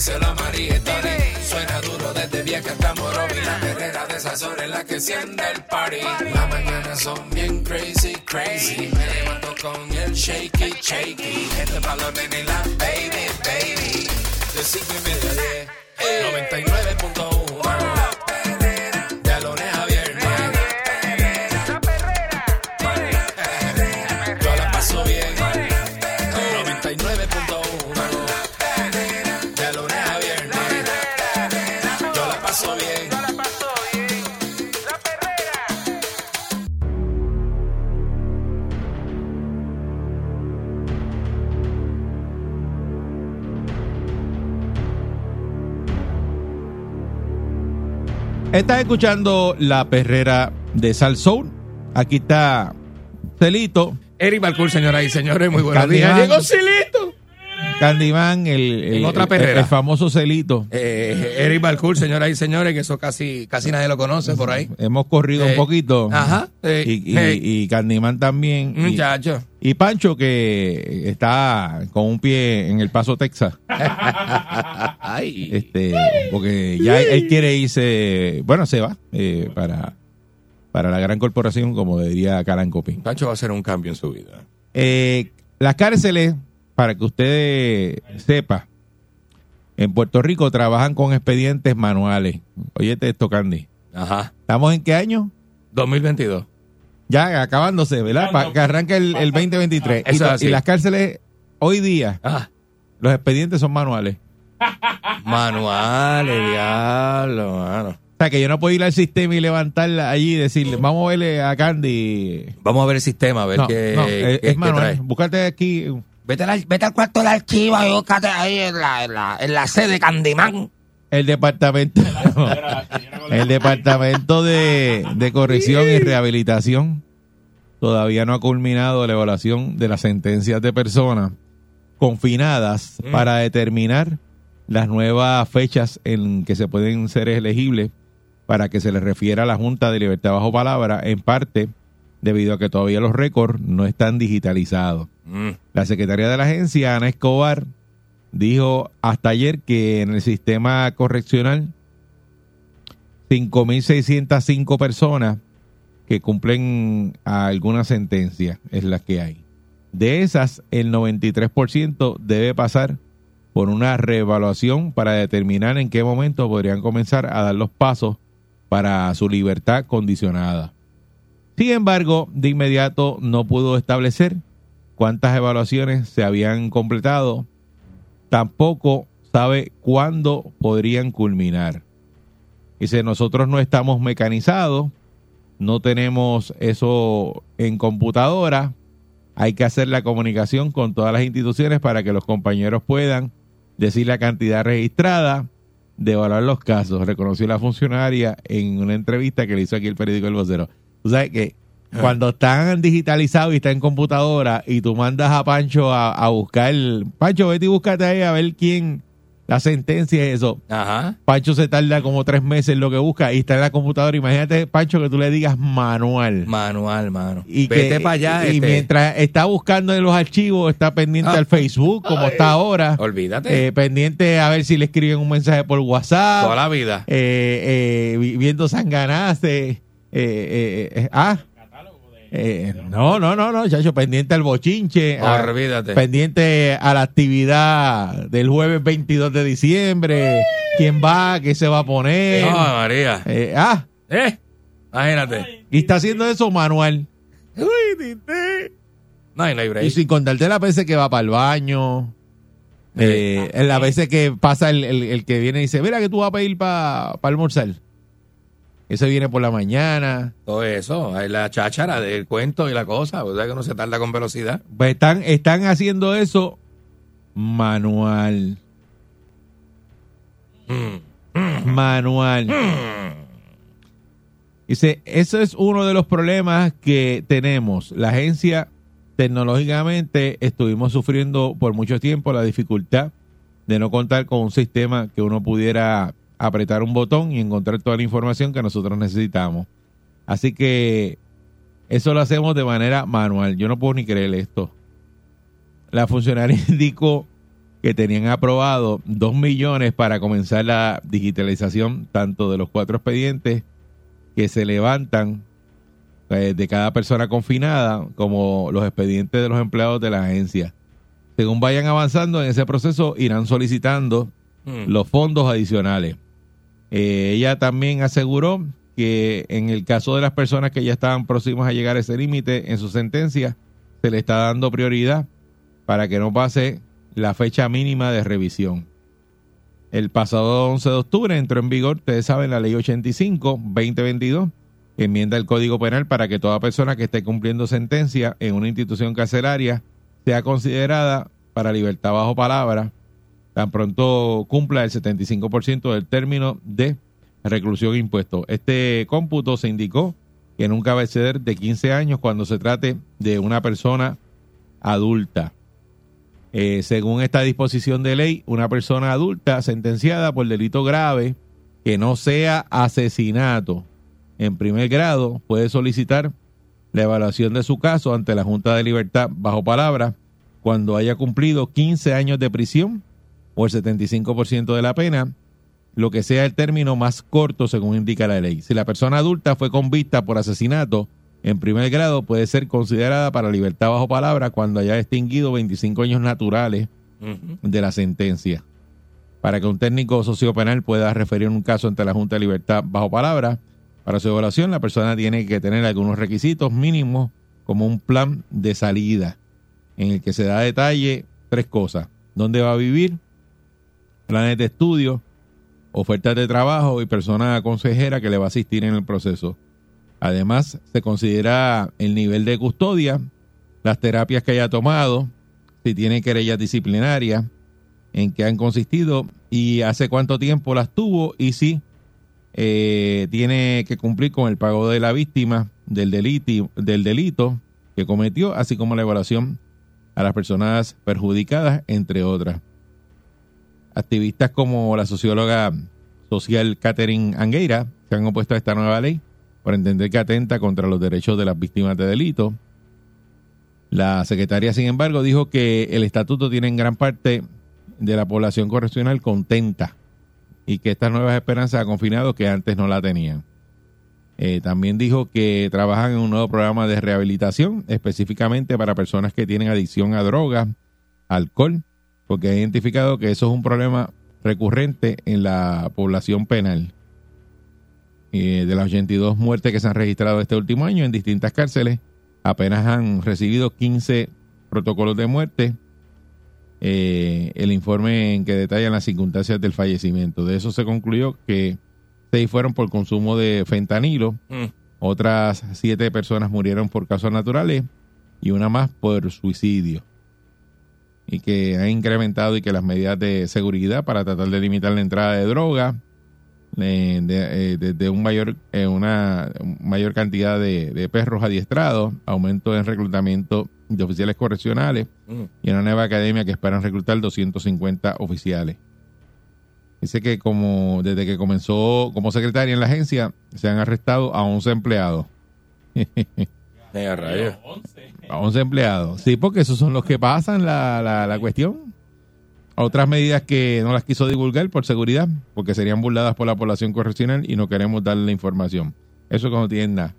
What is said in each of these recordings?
díselo a María y Tony. Suena duro desde vieja hasta Morovi. La perrera de esas horas es la que enciende el party. Las mañanas son bien crazy, crazy. Me levanto con el shaky, shaky. Este palo nene y la baby, baby. De cinco y media a diez. 99.1 Estás escuchando la perrera de Sal Soul. Aquí está Celito, Eric Balcour, señoras y señores, muy buenos días. Llegó Silito. Candyman, el, el- En otra el- perrera. el famoso Celito. Eh, Eric Balcour, señoras y señores, que eso casi, casi nadie lo conoce por ahí. Hemos corrido Eh, un poquito. ajá, eh, y, y- eh. y Candyman también. Muchacho. y Pancho, que está con un pie en El Paso, Texas. Ay. este Porque ya él quiere irse. Bueno, se va eh, para, para la gran corporación, como diría Calancopi. Pancho va a hacer un cambio en su vida. Eh, las cárceles, para que usted sepa, en Puerto Rico trabajan con expedientes manuales. Óyete esto, Candy. Ajá. ¿Estamos en qué año? 2022. Ya acabándose, ¿verdad? Para que arranque el, el 2023. Y, Eso es to- así. y las cárceles, hoy día, Ah. los expedientes son manuales. Manuales, diablo, mano. O sea, que yo no puedo ir al sistema y levantarla allí y decirle, vamos a verle a Candy. Vamos a ver el sistema, a ver No, qué, no, es, qué es manual. trae. Búscate aquí. Vete al, vete al cuarto del archivo y búscate ahí en la, en la, en la sede Candyman. El departamento, el departamento de, de corrección y rehabilitación todavía no ha culminado la evaluación de las sentencias de personas confinadas Mm. para determinar las nuevas fechas en que se pueden ser elegibles para que se les refiera a la Junta de Libertad Bajo Palabra, en parte debido a que todavía los récords no están digitalizados. Mm. La secretaria de la agencia, Ana Escobar, dijo hasta ayer que en el sistema correccional 5.605 personas que cumplen alguna sentencia es la que hay. De esas, el 93% debe pasar por una reevaluación para determinar en qué momento podrían comenzar a dar los pasos para su libertad condicionada. Sin embargo, de inmediato no pudo establecer cuántas evaluaciones se habían completado, tampoco sabe cuándo podrían culminar. Dice, nosotros no estamos mecanizados, no tenemos eso en computadora, hay que hacer la comunicación con todas las instituciones para que los compañeros puedan decir la cantidad registrada, de evaluar los casos, reconoció la funcionaria en una entrevista que le hizo aquí el periódico El Vocero. Tú sabes que cuando están digitalizados y están en computadora y tú mandas a Pancho a, a buscar, Pancho, vete y búscate ahí a ver quién, la sentencia y eso. Ajá. Pancho se tarda como tres meses en lo que busca y está en la computadora. Imagínate, Pancho, que tú le digas manual. Manual, mano. Y Vete para allá. Y este, mientras está buscando en los archivos, está pendiente Ah. al Facebook, como está ahora. Olvídate. Eh, pendiente a ver si le escriben un mensaje por WhatsApp. Toda la vida. eh, eh, vi- viendo Sanganace. Eh, eh, eh, ah. Eh, no, no, no, no, chacho, pendiente al bochinche. a- Olvídate. pendiente a la actividad del jueves 22 de diciembre. ¿Quién va? ¿Qué se va a poner? No, María. Eh, ah, ¿Eh? Imagínate. y está haciendo eso manual. No hay, break. Y sin contarte las veces que va para el baño. Eh, las veces que pasa el, el- el que viene y dice, mira que tú vas a pedir para almorzar. Ese viene por la mañana. Todo eso. Hay la cháchara del cuento y la cosa. O sea que no se tarda con velocidad. Pues están, están haciendo eso manual. Mm. Manual. Dice, eso es uno de los problemas que tenemos. La agencia tecnológicamente estuvimos sufriendo por mucho tiempo la dificultad de no contar con un sistema que uno pudiera apretar un botón y encontrar toda la información que nosotros necesitamos. Así que eso lo hacemos de manera manual. Yo no puedo ni creer esto. La funcionaria indicó que tenían aprobado dos millones para comenzar la digitalización tanto de los cuatro expedientes que se levantan eh, de cada persona confinada como los expedientes de los empleados de la agencia. Según vayan avanzando en ese proceso, irán solicitando Mm. los fondos adicionales. Eh, ella también aseguró que en el caso de las personas que ya estaban próximas a llegar a ese límite en su sentencia, se le está dando prioridad para que no pase la fecha mínima de revisión. El pasado 11 de octubre entró en vigor, ustedes saben, la ley 85-2022, que enmienda el Código Penal para que toda persona que esté cumpliendo sentencia en una institución carcelaria sea considerada para libertad bajo palabra tan pronto cumpla el 75% del término de reclusión impuesto. Este cómputo se indicó que nunca va a exceder de 15 años cuando se trate de una persona adulta. Eh, según esta disposición de ley, una persona adulta sentenciada por delito grave que no sea asesinato en primer grado puede solicitar la evaluación de su caso ante la Junta de Libertad bajo palabra cuando haya cumplido 15 años de prisión o el 75% de la pena, lo que sea el término más corto según indica la ley. Si la persona adulta fue convicta por asesinato en primer grado, puede ser considerada para libertad bajo palabra cuando haya extinguido 25 años naturales de la sentencia. Para que un técnico sociopenal pueda referir un caso ante la Junta de Libertad bajo palabra, para su evaluación la persona tiene que tener algunos requisitos mínimos como un plan de salida en el que se da detalle tres cosas. ¿Dónde va a vivir? Planes de estudio, ofertas de trabajo y persona consejera que le va a asistir en el proceso. Además, se considera el nivel de custodia, las terapias que haya tomado, si tiene querellas disciplinarias, en qué han consistido y hace cuánto tiempo las tuvo y si eh, tiene que cumplir con el pago de la víctima del del delito que cometió, así como la evaluación a las personas perjudicadas, entre otras. Activistas como la socióloga social Catherine Angueira se han opuesto a esta nueva ley por entender que atenta contra los derechos de las víctimas de delito. La secretaria, sin embargo, dijo que el estatuto tiene en gran parte de la población correccional contenta y que estas nuevas esperanzas a confinados que antes no la tenían. Eh, también dijo que trabajan en un nuevo programa de rehabilitación específicamente para personas que tienen adicción a drogas, alcohol, porque ha identificado que eso es un problema recurrente en la población penal. Eh, de las 82 muertes que se han registrado este último año en distintas cárceles, apenas han recibido 15 protocolos de muerte. Eh, el informe en que detallan las circunstancias del fallecimiento. De eso se concluyó que seis fueron por consumo de fentanilo, Mm. otras siete personas murieron por causas naturales y una más por suicidio. Y que ha incrementado y que las medidas de seguridad para tratar de limitar la entrada de droga, eh, de, eh, de- de un mayor, eh, una mayor cantidad de, de perros adiestrados, aumento en reclutamiento de oficiales correccionales Mm. y una nueva academia que esperan reclutar 250 oficiales. Dice que como desde que comenzó como secretaria en la agencia, se han arrestado a 11 empleados. Mega rayos. A 11 empleados. Sí, porque esos son los que pasan la, la, la cuestión. Otras medidas que no las quiso divulgar por seguridad, porque serían burladas por la población correccional y no queremos darle la información. Eso como tienen nada.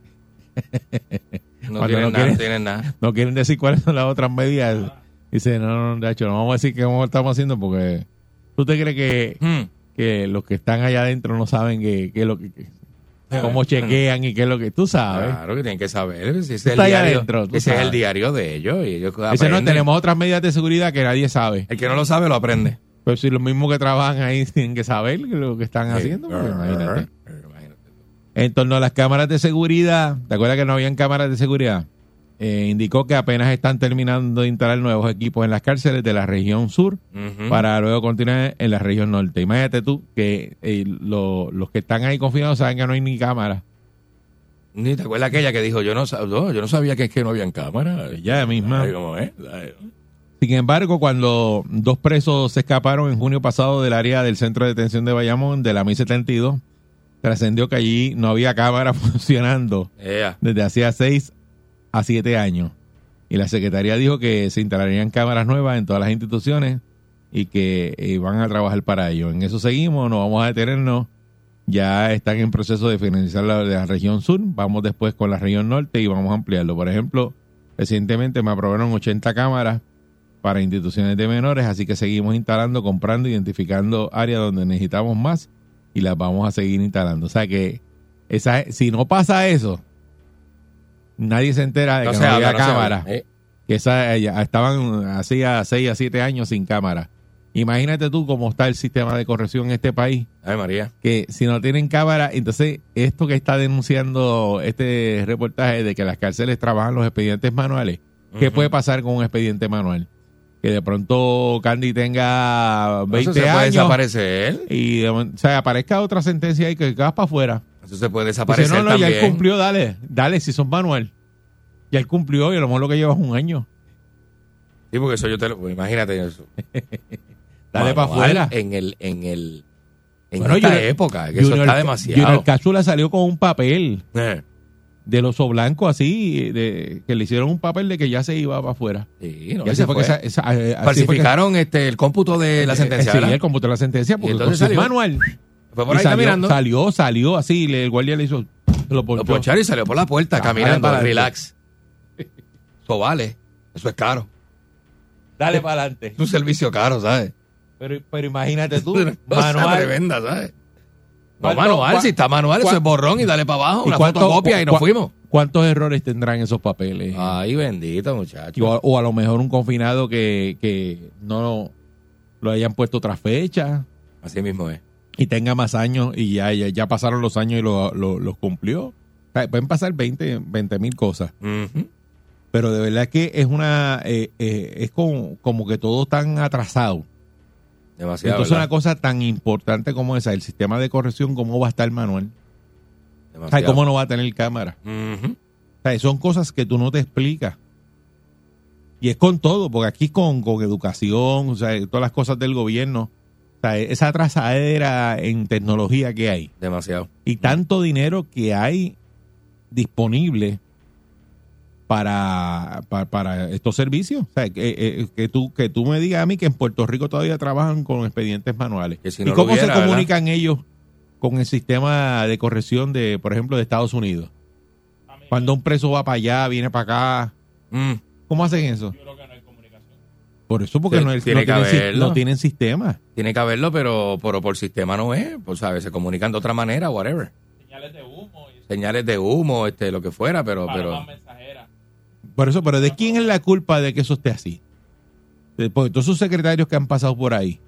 No Cuando tienen no nada, quieren- no tienen nada. No quieren decir cuáles son las otras medidas. Dice, no, no, no, de hecho, no vamos a decir qué vamos- estamos haciendo porque tú te crees que, Mm. que los que están allá adentro no saben qué qué es lo que, que- cómo chequean y qué es lo que tú sabes. Claro que tienen que saber. Ese es el diario, adentro, ese es el diario de ellos. Y ellos Dice, no, tenemos otras medidas de seguridad que nadie sabe. El que no lo sabe lo aprende. Pero si los mismos que trabajan ahí tienen que saber lo que están haciendo, pues, imagínate. Imagínate. En torno a las cámaras de seguridad, ¿te acuerdas que no habían cámaras de seguridad? Eh, indicó que apenas están terminando de instalar nuevos equipos en las cárceles de la región sur para luego continuar en la región norte. Imagínate tú que eh, lo- los que están ahí confinados saben que no hay ni cámara. Ni te acuerdas aquella que dijo, yo no, no, yo no sabía que es que no habían cámara. Ella misma. Sin embargo, cuando dos presos se escaparon en junio pasado del área del centro de detención de Bayamón, de la Mi-72, trascendió que allí no había cámara funcionando desde hacía seis a siete años. Y la Secretaría dijo que se instalarían cámaras nuevas en todas las instituciones y que eh, van a trabajar para ello. En eso seguimos, no vamos a detenernos. Ya están en proceso de finalizar la, la región sur. Vamos después con la región norte y vamos a ampliarlo. Por ejemplo, recientemente me aprobaron 80 cámaras para instituciones de menores, así que seguimos instalando, comprando, identificando áreas donde necesitamos más y las vamos a seguir instalando. O sea que esa, si no pasa eso, nadie se entera de No que no había cámara. Eh, Que esa, ya estaban hacía 6 a 7 años sin cámara. Imagínate tú cómo está el sistema de corrección en este país, Ay, María. que si no tienen cámara, entonces esto que está denunciando este reportaje de que las cárceles trabajan los expedientes manuales, ¿qué puede pasar con un expediente manual? Que de pronto Candy tenga 20 Eso se puede años desaparecer. y o sea, aparezca otra sentencia y que vas para afuera. Eso se puede Dice, desaparecer no, no, ya él también. cumplió, dale, dale, si son manual. Ya él cumplió y a lo mejor lo que lleva es un año. Sí, porque eso yo te lo... pues, imagínate eso. Dale para afuera. En el... En el en Bueno, esta Junior- época, que eso Junior- está demasiado. Junior Cachula salió con un papel Eh, del oso blanco así, de, que le hicieron un papel de que ya se iba para afuera. sí, no, y así fue que esa- esa- eh, así fue que- Falsificaron este, el cómputo de la eh, sentencia, Sí, ¿verdad? él computó la sentencia porque entonces con salió. manual. Fue por Y ahí salió, caminando. salió, salió así, le- el guardia le hizo, lo Lo ponchó. poncharon y salió por la puerta Ah, caminando, para relax. Eso vale. Eso es caro. Dale para adelante. Es un servicio caro, ¿sabes? Pero, pero imagínate tú, manual. tremenda, ¿sabes? No, ¿Cuánto- manual, si está manual, eso es borrón y dale para abajo, ¿Y una cuánto- fotocopia y nos fuimos. ¿Cuántos errores tendrán esos papeles? Ay, bendito, muchacho. o, o a lo mejor un confinado que, que no lo hayan puesto otra fecha Así mismo es. Y tenga más años y ya, ya, ya pasaron los años y lo- lo- los cumplió. O sea, pueden pasar 20 mil cosas, pero de verdad que es una eh, eh, es como, como que todo tan atrasado. Demasiado. Entonces ¿verdad? una cosa tan importante como esa, el sistema de corrección, ¿cómo va a estar manual? O sea, Demasiado. ¿Cómo no va a tener cámara? Ujú. O sea, son cosas que tú no te explicas. Y es con todo, porque aquí con, con educación, o sea, todas las cosas del gobierno, sea, esa atrasadera en tecnología que hay Demasiado. y tanto dinero que hay disponible para, para, para estos servicios. O sea, que, eh, que, tú, que tú me digas a mí que en Puerto Rico todavía trabajan con expedientes manuales. Que si ¿Y no cómo hubiera, se comunican ellos con el sistema de corrección de, por ejemplo, de Estados Unidos? Cuando un preso va para allá, viene para acá, Mm. ¿cómo hacen eso? Por eso, porque Sí, no, es- tiene no que tienen, si- haberlo. no tienen sistema. Tiene que haberlo, pero, pero por sistema no es. Pues, ¿sabes? Se comunican de otra manera, whatever. Señales de humo y Señales de humo, este, lo que fuera, pero, pero palomas mensajeras. Por eso, pero ¿de quién es la culpa de que eso esté así? De- Porque todos esos secretarios que han pasado por ahí.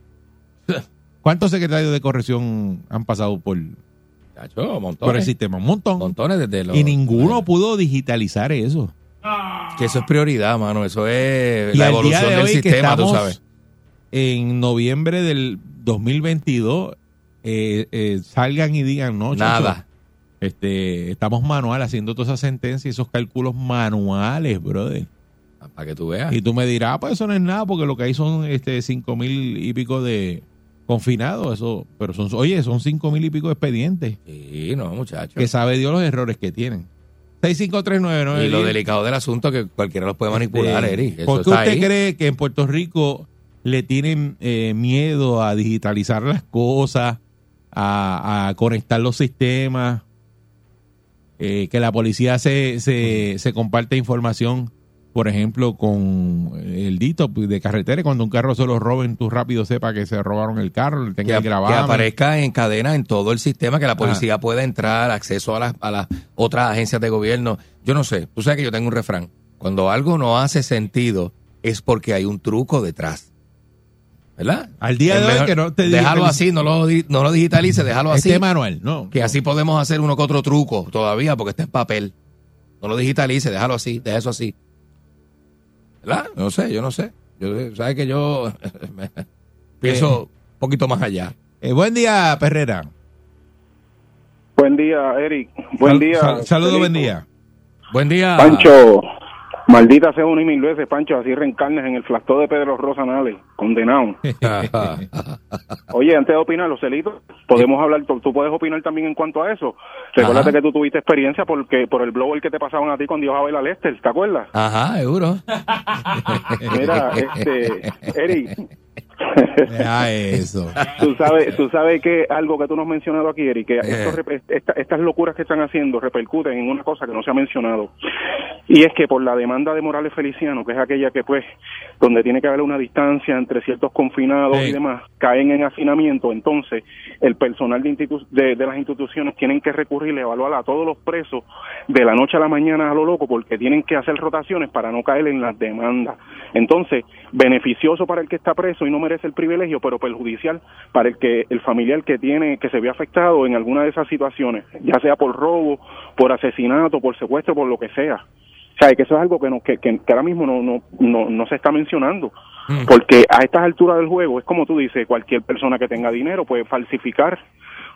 ¿Cuántos secretarios de corrección han pasado por, Chacho, por el sistema? Un montón. Montones desde los. Y ninguno pudo digitalizar eso. Que eso es prioridad, mano. Eso es Y la evolución de del sistema, tú sabes. en noviembre del 2022, eh, eh, salgan y digan, no, chacho, Nada. este, estamos manual haciendo todas esas sentencias y esos cálculos manuales, brother. Para que tú veas. Y tú me dirás, ah, pues eso no es nada, porque lo que hay son este cinco mil y pico de confinados, eso, pero son, oye, son cinco mil y pico de expedientes, Sí, no, muchacho. que sabe Dios los errores que tienen. 65399. Y lo delicado del asunto que cualquiera los puede manipular, Este, Eri. Eso ¿Por qué usted ahí. cree que en Puerto Rico le tienen eh, miedo a digitalizar las cosas, a, a conectar los sistemas, eh, que la policía se, se, se comparte información, por ejemplo, con el dito de carretera, cuando un carro se lo roben, tú rápido sepa que se robaron el carro, le que, ap- que aparezca en cadena en todo el sistema, que la policía Ah. pueda entrar, acceso a las, a las otras agencias de gobierno. Yo no sé, tú sabes que yo tengo un refrán. Cuando algo no hace sentido es porque hay un truco detrás. ¿Verdad? Al día de hoy que no te Déjalo así, no lo, no lo digitalice, déjalo así. Este manual, no. Que así podemos hacer uno que otro truco todavía porque está en papel. No lo digitalice, déjalo así, deja eso así. ¿Verdad? No sé, yo no sé. Yo, sabes que yo pienso un poquito más allá. Eh, buen día, Perrera. Buen día, Eric. Buen Sal- día. sal- saludos, buen día. Buen día. Pancho, maldita sea una y mil veces, Pancho, así reencarnes en el flacto de Pedro Rosanales, condenado. Oye, antes de opinar, los celitos, podemos hablar, tú, puedes opinar también en cuanto a eso. Recuérdate que tú tuviste experiencia porque por el blower que te pasaban a ti cuando ibas a a Lester, ¿te acuerdas? Ajá, seguro. Mira, este, Eric, Deja eso. tú sabes, tú sabes que algo que tú nos has mencionado aquí, Eric, que esto rep- esta- estas locuras que están haciendo repercuten en una cosa que no se ha mencionado. Y es que por la demanda de Morales Feliciano, que es aquella que pues, donde tiene que haber una distancia entre ciertos confinados y demás, caen en hacinamiento, entonces el personal de, institu- de, de las instituciones tienen que recurrir evaluar a todos los presos de la noche a la mañana a lo loco porque tienen que hacer rotaciones para no caer en las demandas. Entonces, beneficioso para el que está preso y no merece el privilegio, pero perjudicial para el que el familiar que tiene que se ve afectado en alguna de esas situaciones, ya sea por robo, por asesinato, por secuestro, por lo que sea. O sea, que eso es algo que, no, que, que- ahora mismo no, no, no, no se está mencionando. Porque a estas alturas del juego, es como tú dices, cualquier persona que tenga dinero puede falsificar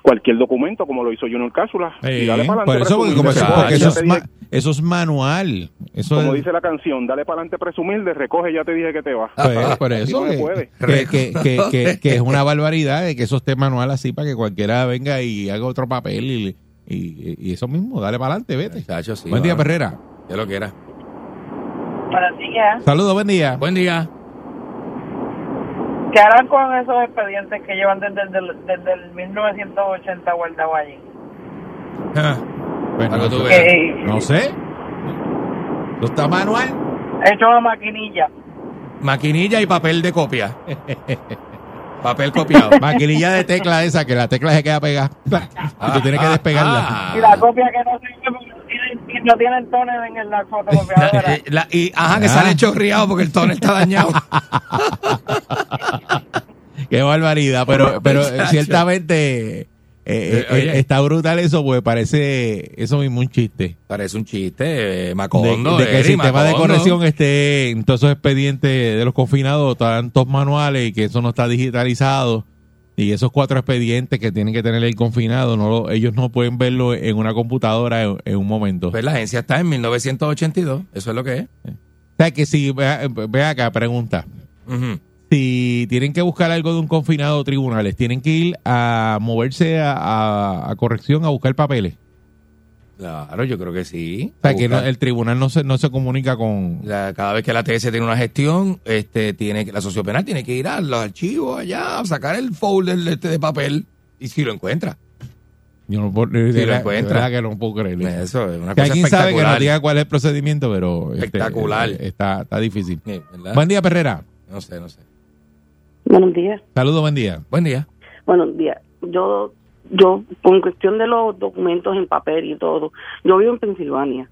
cualquier documento, como lo hizo Junior Cápsula. y Sí, dale para por eso, porque, como porque es dije- ma- eso es manual. Eso como es, dice la canción, dale para adelante presumir, de recoge, ya te dije que te vas. pues, por eso no que, que, que, que, que- que es una barbaridad de que eso esté manual así para que cualquiera venga y haga otro papel y, y, y eso mismo, dale para adelante, vete. Sí, buen día. Perrera. Ya lo quiera. Buenos días. Saludos, buen día. Buen día. ¿Qué harán con esos expedientes que llevan desde, el- desde el 1980 guardados allí? Ah, Bueno, tú no, veas. Eh, no sé. ¿No está manual? hecho a maquinilla. Maquinilla y papel de copia. papel copiado. Maquinilla de tecla esa, que la tecla se queda pegada. Y tú tienes que despegarla. Ah. Y la copia que no sirve porque no tienen- y no tienen tones en la fotocopiadora. Eh, la- y ajá, que Ah. sale chorreado porque el tono está dañado. Qué barbaridad, pero, pero eh, Muchacho. ciertamente eh, eh, oye. está brutal eso, porque parece eso mismo un chiste. Parece un chiste, eh, De, Macondo. de que el Eri, sistema de Macondo. corrección esté en todos esos expedientes de los confinados, tantos manuales y que eso no está digitalizado. Y esos cuatro expedientes que tienen que tener el confinado, no lo- ellos no pueden verlo en una computadora en, en un momento. Pues la agencia está en 1982. Eso es lo que es. O sea, que si, vea, vea acá, pregunta. Si tienen que buscar algo de un confinado tribunales, tienen que ir a moverse a, a- a corrección a buscar papeles. Claro, yo creo que sí. O sea, que no- el tribunal no se, no se comunica con... La- cada vez que la TS tiene una gestión, este, tiene que, la sociopenal tiene que ir a los archivos allá, a sacar el folder de, este de papel y si lo encuentra. Yo no puedo, de Si lo encuentra. que no puedo creerlo. Eso es una Que cosa alguien sabe que nos diga cuál es el procedimiento, pero... este, Espectacular. eh, está, está difícil. Buen día, Perrera. No sé, no sé. Buenos días. Saludos, buen día. Buen día. Buenos días. Yo, yo, con cuestión de los documentos en papel y todo, yo vivo en Pensilvania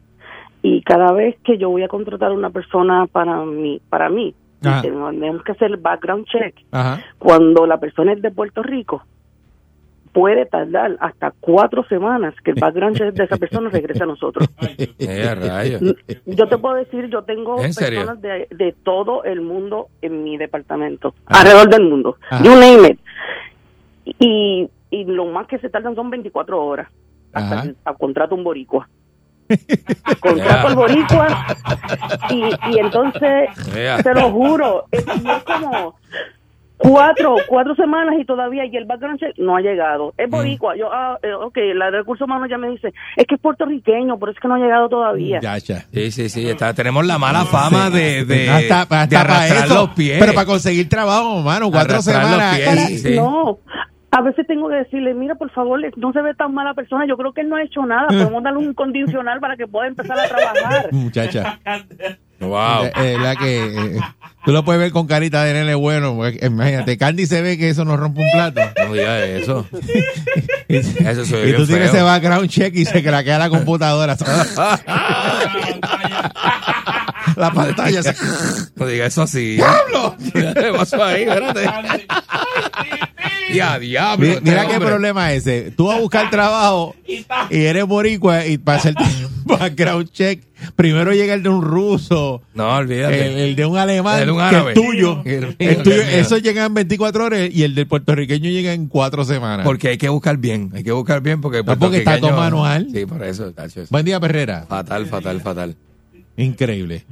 y cada vez que yo voy a contratar a una persona para mí, para mí, tenemos que hacer el background check. Ajá. Cuando la persona es de Puerto Rico, puede tardar hasta cuatro semanas que el background check de esa persona regrese a nosotros. Yo te puedo decir, yo tengo personas de, de todo el mundo en mi departamento, Ajá. alrededor del mundo. Ajá. You name it. Y, y lo más que se tardan son 24 horas hasta que contrato un boricua. contrato al boricua y, y entonces, te lo juro, es, es como cuatro cuatro semanas y todavía y el background check no ha llegado es boricua yo ah eh, ok la de recursos humanos ya me dice es que es puertorriqueño por eso es que no ha llegado todavía Ya, ya. Sí, sí, sí. Está, tenemos la mala fama de, de, hasta, hasta de para arrastrar eso. los pies. Pero para conseguir trabajo, mano, cuatro Arrastrar los semanas. pies. Para- Sí, sí. no a veces tengo que decirle mira por favor no se ve tan mala persona yo creo que él no ha hecho nada podemos darle un condicional para que pueda empezar a trabajar Muchacha. Wow. Eh, eh, la que eh, tú lo puedes ver con carita de nene bueno. porque, Imagínate, Candy se ve que eso no rompe un plato. No digas eso. y Eso se ve y tú bien tienes feo. ese background check y se craquea la computadora. la pantalla se... No digas eso así. ¡Diablo! ¿Qué pasó ahí? Espérate. Ya, diablo. Mi- este Mira qué problema ese. Tú vas a buscar trabajo y eres boricua y para hacer background check primero llega el de un ruso, No, olvídate. el, el de un alemán, El de un que es tuyo. El El eso llega en 24 horas y el del puertorriqueño llega en cuatro semanas. Porque hay que buscar bien, hay que buscar bien porque... el No, porque está todo manual. Sí, por eso, tacho, Buen día, Perrera. Fatal, fatal, fatal. Increíble.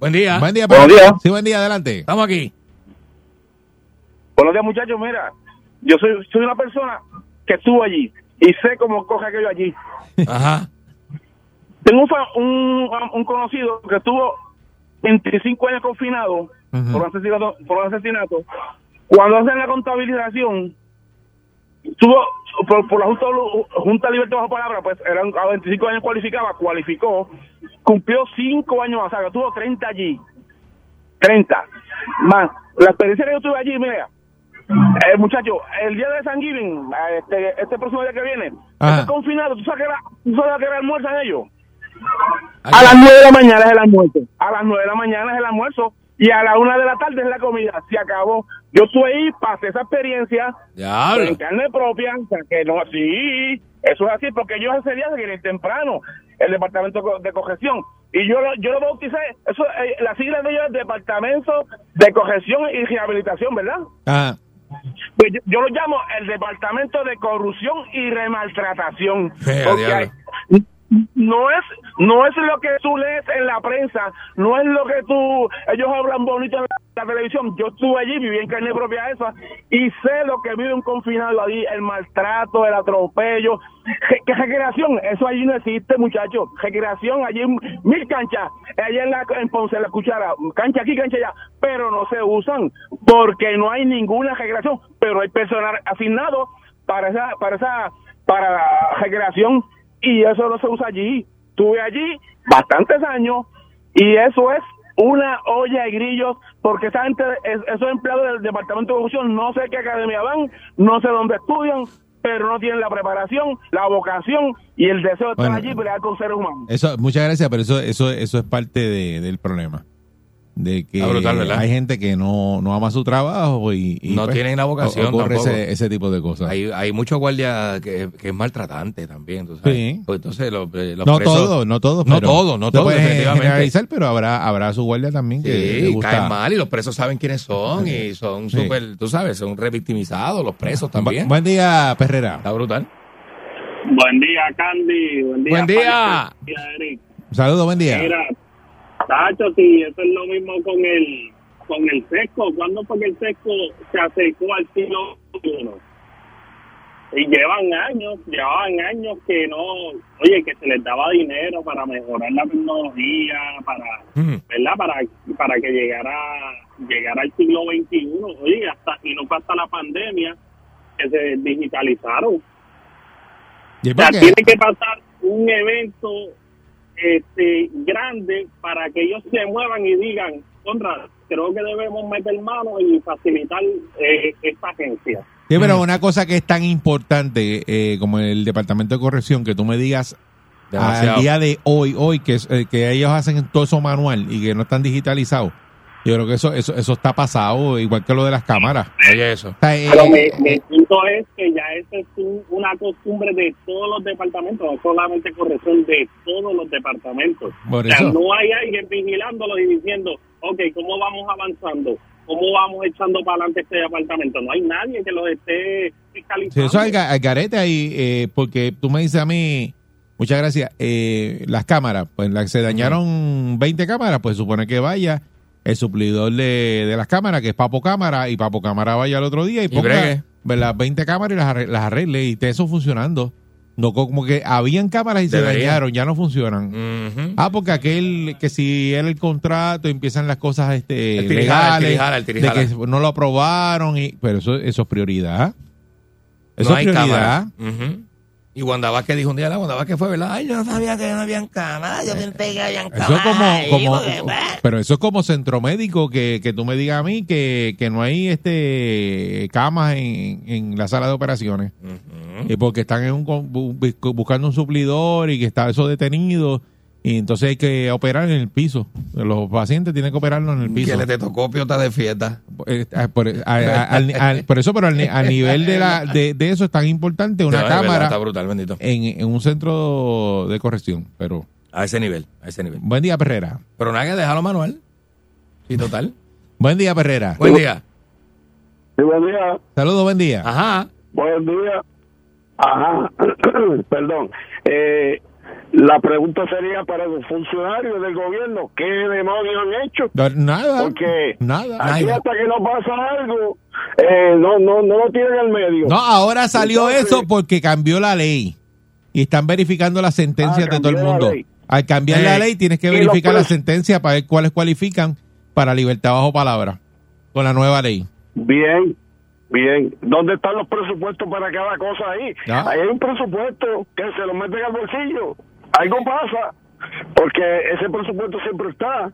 Buen día. Buen día, Buenos Perrera. días. Sí, buen día, adelante. Estamos aquí. Buenos días, muchachos. Mira, yo soy, soy una persona que estuvo allí y sé cómo coge aquello allí. Ajá. Tengo un, un, un conocido que estuvo 25 años confinado por, un asesinato, por un asesinato. Cuando hacen la contabilización, tuvo por, por la Junta, Junta Libertad Bajo Palabra, pues eran a 25 años cualificaba, cualificó, cumplió 5 años más, o sea, que tuvo 30 allí. 30. Más, la experiencia que yo tuve allí, mira, eh, muchacho, el día de San Giving, eh, este, este próximo día que viene, este confinado, ¿tú sabes que era, hora almuerzan ellos? A las 9 de la mañana es el almuerzo. A las 9 de la mañana es el almuerzo. Y a la 1 de la tarde es la comida. Se acabó. Yo estuve ahí, pasé esa experiencia Diablo. en carne propia. O sea, que no, sí, eso es así, porque ellos ese día se quieren temprano, el departamento de cogeción. Y yo lo, yo lo bauticé, eso, eh, la sigla de ellos es Departamento de Cogeción y Rehabilitación, ¿verdad? Ah, Pues yo, yo lo llamo el Departamento de Corrupción y Remaltratación. Fea, Porque diablo. hay- no es no es lo que tú lees en la prensa, no es lo que tú ellos hablan bonito en la, televisión. Yo estuve allí, viví en carne propia esa y sé lo que vive un confinado allí, el maltrato, el atropello, que recreación, eso allí no existe, muchachos. Recreación allí mil canchas, allá en la en Ponce la cuchara, cancha aquí, cancha allá, pero no se usan porque no hay ninguna recreación, pero hay personal asignado para esa para esa para recreación y eso no se usa allí. Estuve allí bastantes años y eso es una olla de grillos porque esa gente, es- esos empleados del Departamento de Corrupción no sé qué academia van, no sé dónde estudian, pero no tienen la preparación, la vocación y el deseo de estar allí y pelear con seres humanos. eso, muchas gracias, pero eso, eso, eso es parte de- del problema. De que hay gente que no, no ama su trabajo y, y, No pues, tienen la vocación Ocurre ese, ese tipo de cosas. Hay, hay muchos guardias que, que es maltratante también, tú sabes. Sí. Pues entonces los, eh, los no presos- todos, no todos. No pero todos, no todos, generalizar, pero habrá, habrá su guardia también que Sí, gusta. caen mal y los presos saben quiénes son y son Sí. súper, tú sabes, son revictimizados los presos también. Bu- buen día, Perrera. Está brutal. Buen día, Candy. Buen día, Buen día. Saludos, buen día. Mira, Tacho, sí, eso es lo mismo con el con el sesco. ¿Cuándo fue que el sesco se acercó al siglo XXI? Y llevan años, llevaban años que no, oye, que se les daba dinero para mejorar la tecnología, para, Mm. ¿verdad? Para, para que llegara, llegara al siglo XXI. Oye, hasta, y no fue hasta la pandemia que se digitalizaron. ¿Y O sea, tiene que pasar un evento este grande para que ellos se muevan y digan, contra, creo que debemos meter mano y facilitar eh, esta agencia. Sí, pero una cosa que es tan importante eh, como el departamento de corrección, que tú me digas Demasiado. al día de hoy, hoy que, eh, que ellos hacen todo eso manual y que no están digitalizados. Yo creo que eso, eso, eso está pasado, igual que lo de las cámaras. Oye, eso. Pero mi, mi punto es que ya esa es un- una costumbre de todos los departamentos, no solamente corrección, de todos los departamentos. Por o sea, eso. no hay alguien vigilándolos y diciendo, ok, ¿cómo vamos avanzando? ¿Cómo vamos echando para adelante este departamento? No hay nadie que los esté Sí, fiscalizando. eso es al garete ahí, eh, porque tú me dices a mí, muchas gracias, eh, las cámaras, pues las, se dañaron 20 cámaras, pues supone que vaya el suplidor de, de las cámaras, que es Papo Cámara, y Papo Cámara vaya al otro día y Y ponga pues, las 20 cámaras y las arregle, las arregle y esté eso funcionando. No como que habían cámaras y se dañaron, ya no funcionan. Ah, porque aquel que si era el contrato empiezan las cosas este El tirijala, el tirijala, el tirijala. de que no lo aprobaron y pero eso eso es prioridad. Eso no es hay prioridad. Y Wanda Vázquez dijo un día, la Wanda Vázquez fue, ¿verdad? Ay, yo no sabía que no habían cámaras, yo pensé que habían cámaras. Eso es como, como porque, pues, pero eso es como centro médico que, que tú me digas a mí que, que no hay este camas en, en la sala de operaciones. Y porque están en un, buscando un suplidor y que está eso detenido y entonces hay que operar en el piso. Los pacientes tienen que operarlo en el piso. Que el estetoscopio está de fiesta. Eh, ah, por, a- a- al- al- por eso, pero al, ni- al nivel de, la, de, de eso es tan importante una No, de verdad, cámara Está brutal, bendito. en, en un centro de corrección. Pero A ese nivel, a ese nivel. Buen día, Perrera. Pero nada que dejarlo manual. Sí, total. Buen día, Perrera. Buen día. Sí, buen día. Saludos, buen día. Ajá. Buen día. Ajá. Perdón. Eh, la pregunta sería para los funcionarios del gobierno, ¿qué demonios han hecho? Nada. Porque Nada. aquí Nada. hasta que no pasa algo, eh, no, no, no lo tienen al medio. No, ahora salió Entonces- eso porque cambió la ley. Y están verificando las sentencias Ah, de todo el mundo. Al cambiar la ley, tienes que verificar la sentencia para ver cuáles cualifican para libertad bajo palabra. Con la nueva ley. Bien, bien. ¿Dónde están los presupuestos para cada cosa ahí? Ya. Ahí hay un presupuesto que se lo meten al bolsillo. Algo pasa, porque ese presupuesto siempre está.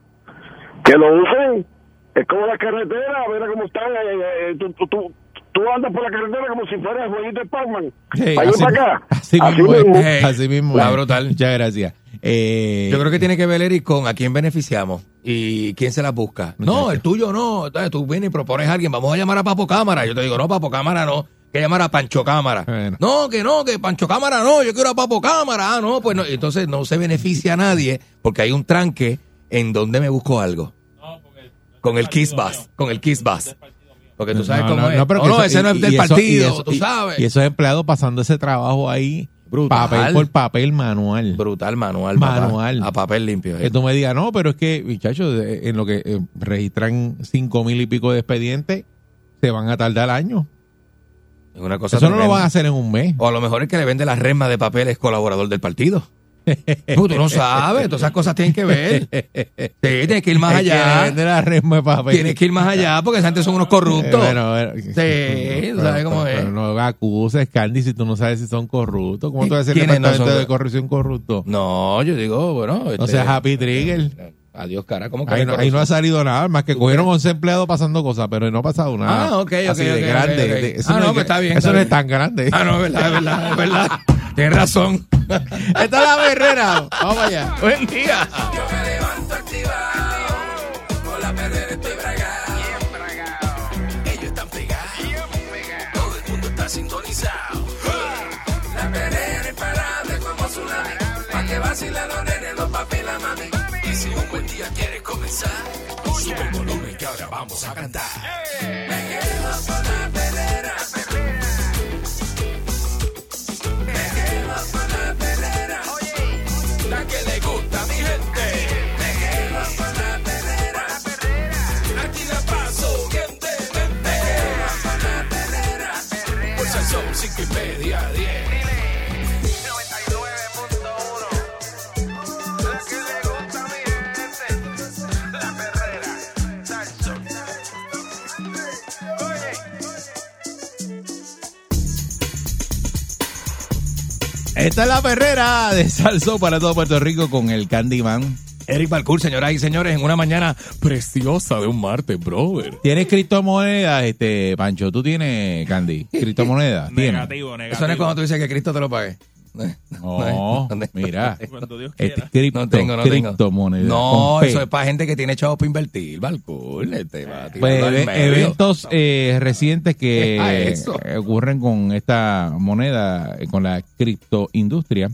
Que lo usen. Es como la carretera, mira cómo están. eh, eh, tú, tú, tú, tú andas por la carretera como si fueras jueguito de Pac-Man. Sí, así, para acá. así mismo. Así mismo. está es. brutal. Muchas gracias. Eh, Yo creo que tiene que ver, Eric, con a quién beneficiamos y quién se las busca. No, el tuyo no. Entonces tú vienes y propones a alguien, vamos a llamar a Papo Cámara. Yo te digo, no, Papo Cámara no. Que llamar a Pancho Cámara. Bueno. No, que no, que Pancho Cámara no, yo quiero a Papo Cámara. Ah, no, pues no. Entonces no se beneficia a nadie porque hay un tranque en donde me busco algo. Con el Kiss Bass, con el Kiss Bass. Porque tú sabes no, cómo no, es. no, pero No, que no, eso- ese no es del eso- partido, eso- tú sabes. Y esos empleados pasando ese trabajo ahí, Brutal. papel por papel manual. Brutal manual, papá. Manual. A papel limpio. eh. Que tú me digas, no, pero es que, muchachos, en lo que eh, registran cinco mil y pico de expedientes, se van a tardar años. Es una cosa Eso no lo van a hacer en un mes. O a lo mejor el que le vende las resmas de papel es colaborador del partido. Tú, tú no sabes, todas esas cosas tienen que ver. Sí, tienes que ir más allá. vende la resma de papel. Tienes que ir más allá porque esa gente son unos corruptos. Eh, bueno, bueno, Sí, tú sabes cómo es. Pero no acuses, Candy, si tú no sabes si son corruptos. ¿Cómo tú vas a decir ¿Quiénes no departamento son? de corrupción corrupto? No, yo digo, bueno. No este, seas happy trigger. Adiós, cara. ¿Cómo que Ahí no, ahí no ha salido nada, más que cogieron 11 empleados pasando cosas, pero no ha pasado nada. Ah, ok, ok, Así de ok, ok, grande. de- eso Ah, no, es- pues está bien, Eso no es tan grande. Ah, no, es verdad, es verdad, es verdad. Tienes razón. Esta es la berrera. Vamos allá. Buen día. Sube el volumen que ahora vamos a cantar. Me quedo con la Esta es la perrera de Salso para todo Puerto Rico con el Candyman. Eric Balcour, señoras y señores, en una mañana preciosa de un martes, brother. ¿Tienes criptomonedas, este, Pancho? ¿Tú tienes, Candy? ¿Criptomonedas? ¿Tienes? Negativo, negativo. Eso no es cuando tú dices que Cristo te lo pague. No, mira. Cuando Dios Este, quiera. cripto, No tengo, no. No, eso es para gente que tiene chavos para invertir, Balcour. Este, va tirando Pues, eventos eh, recientes que eh, ocurren con esta moneda, eh, con la criptoindustria,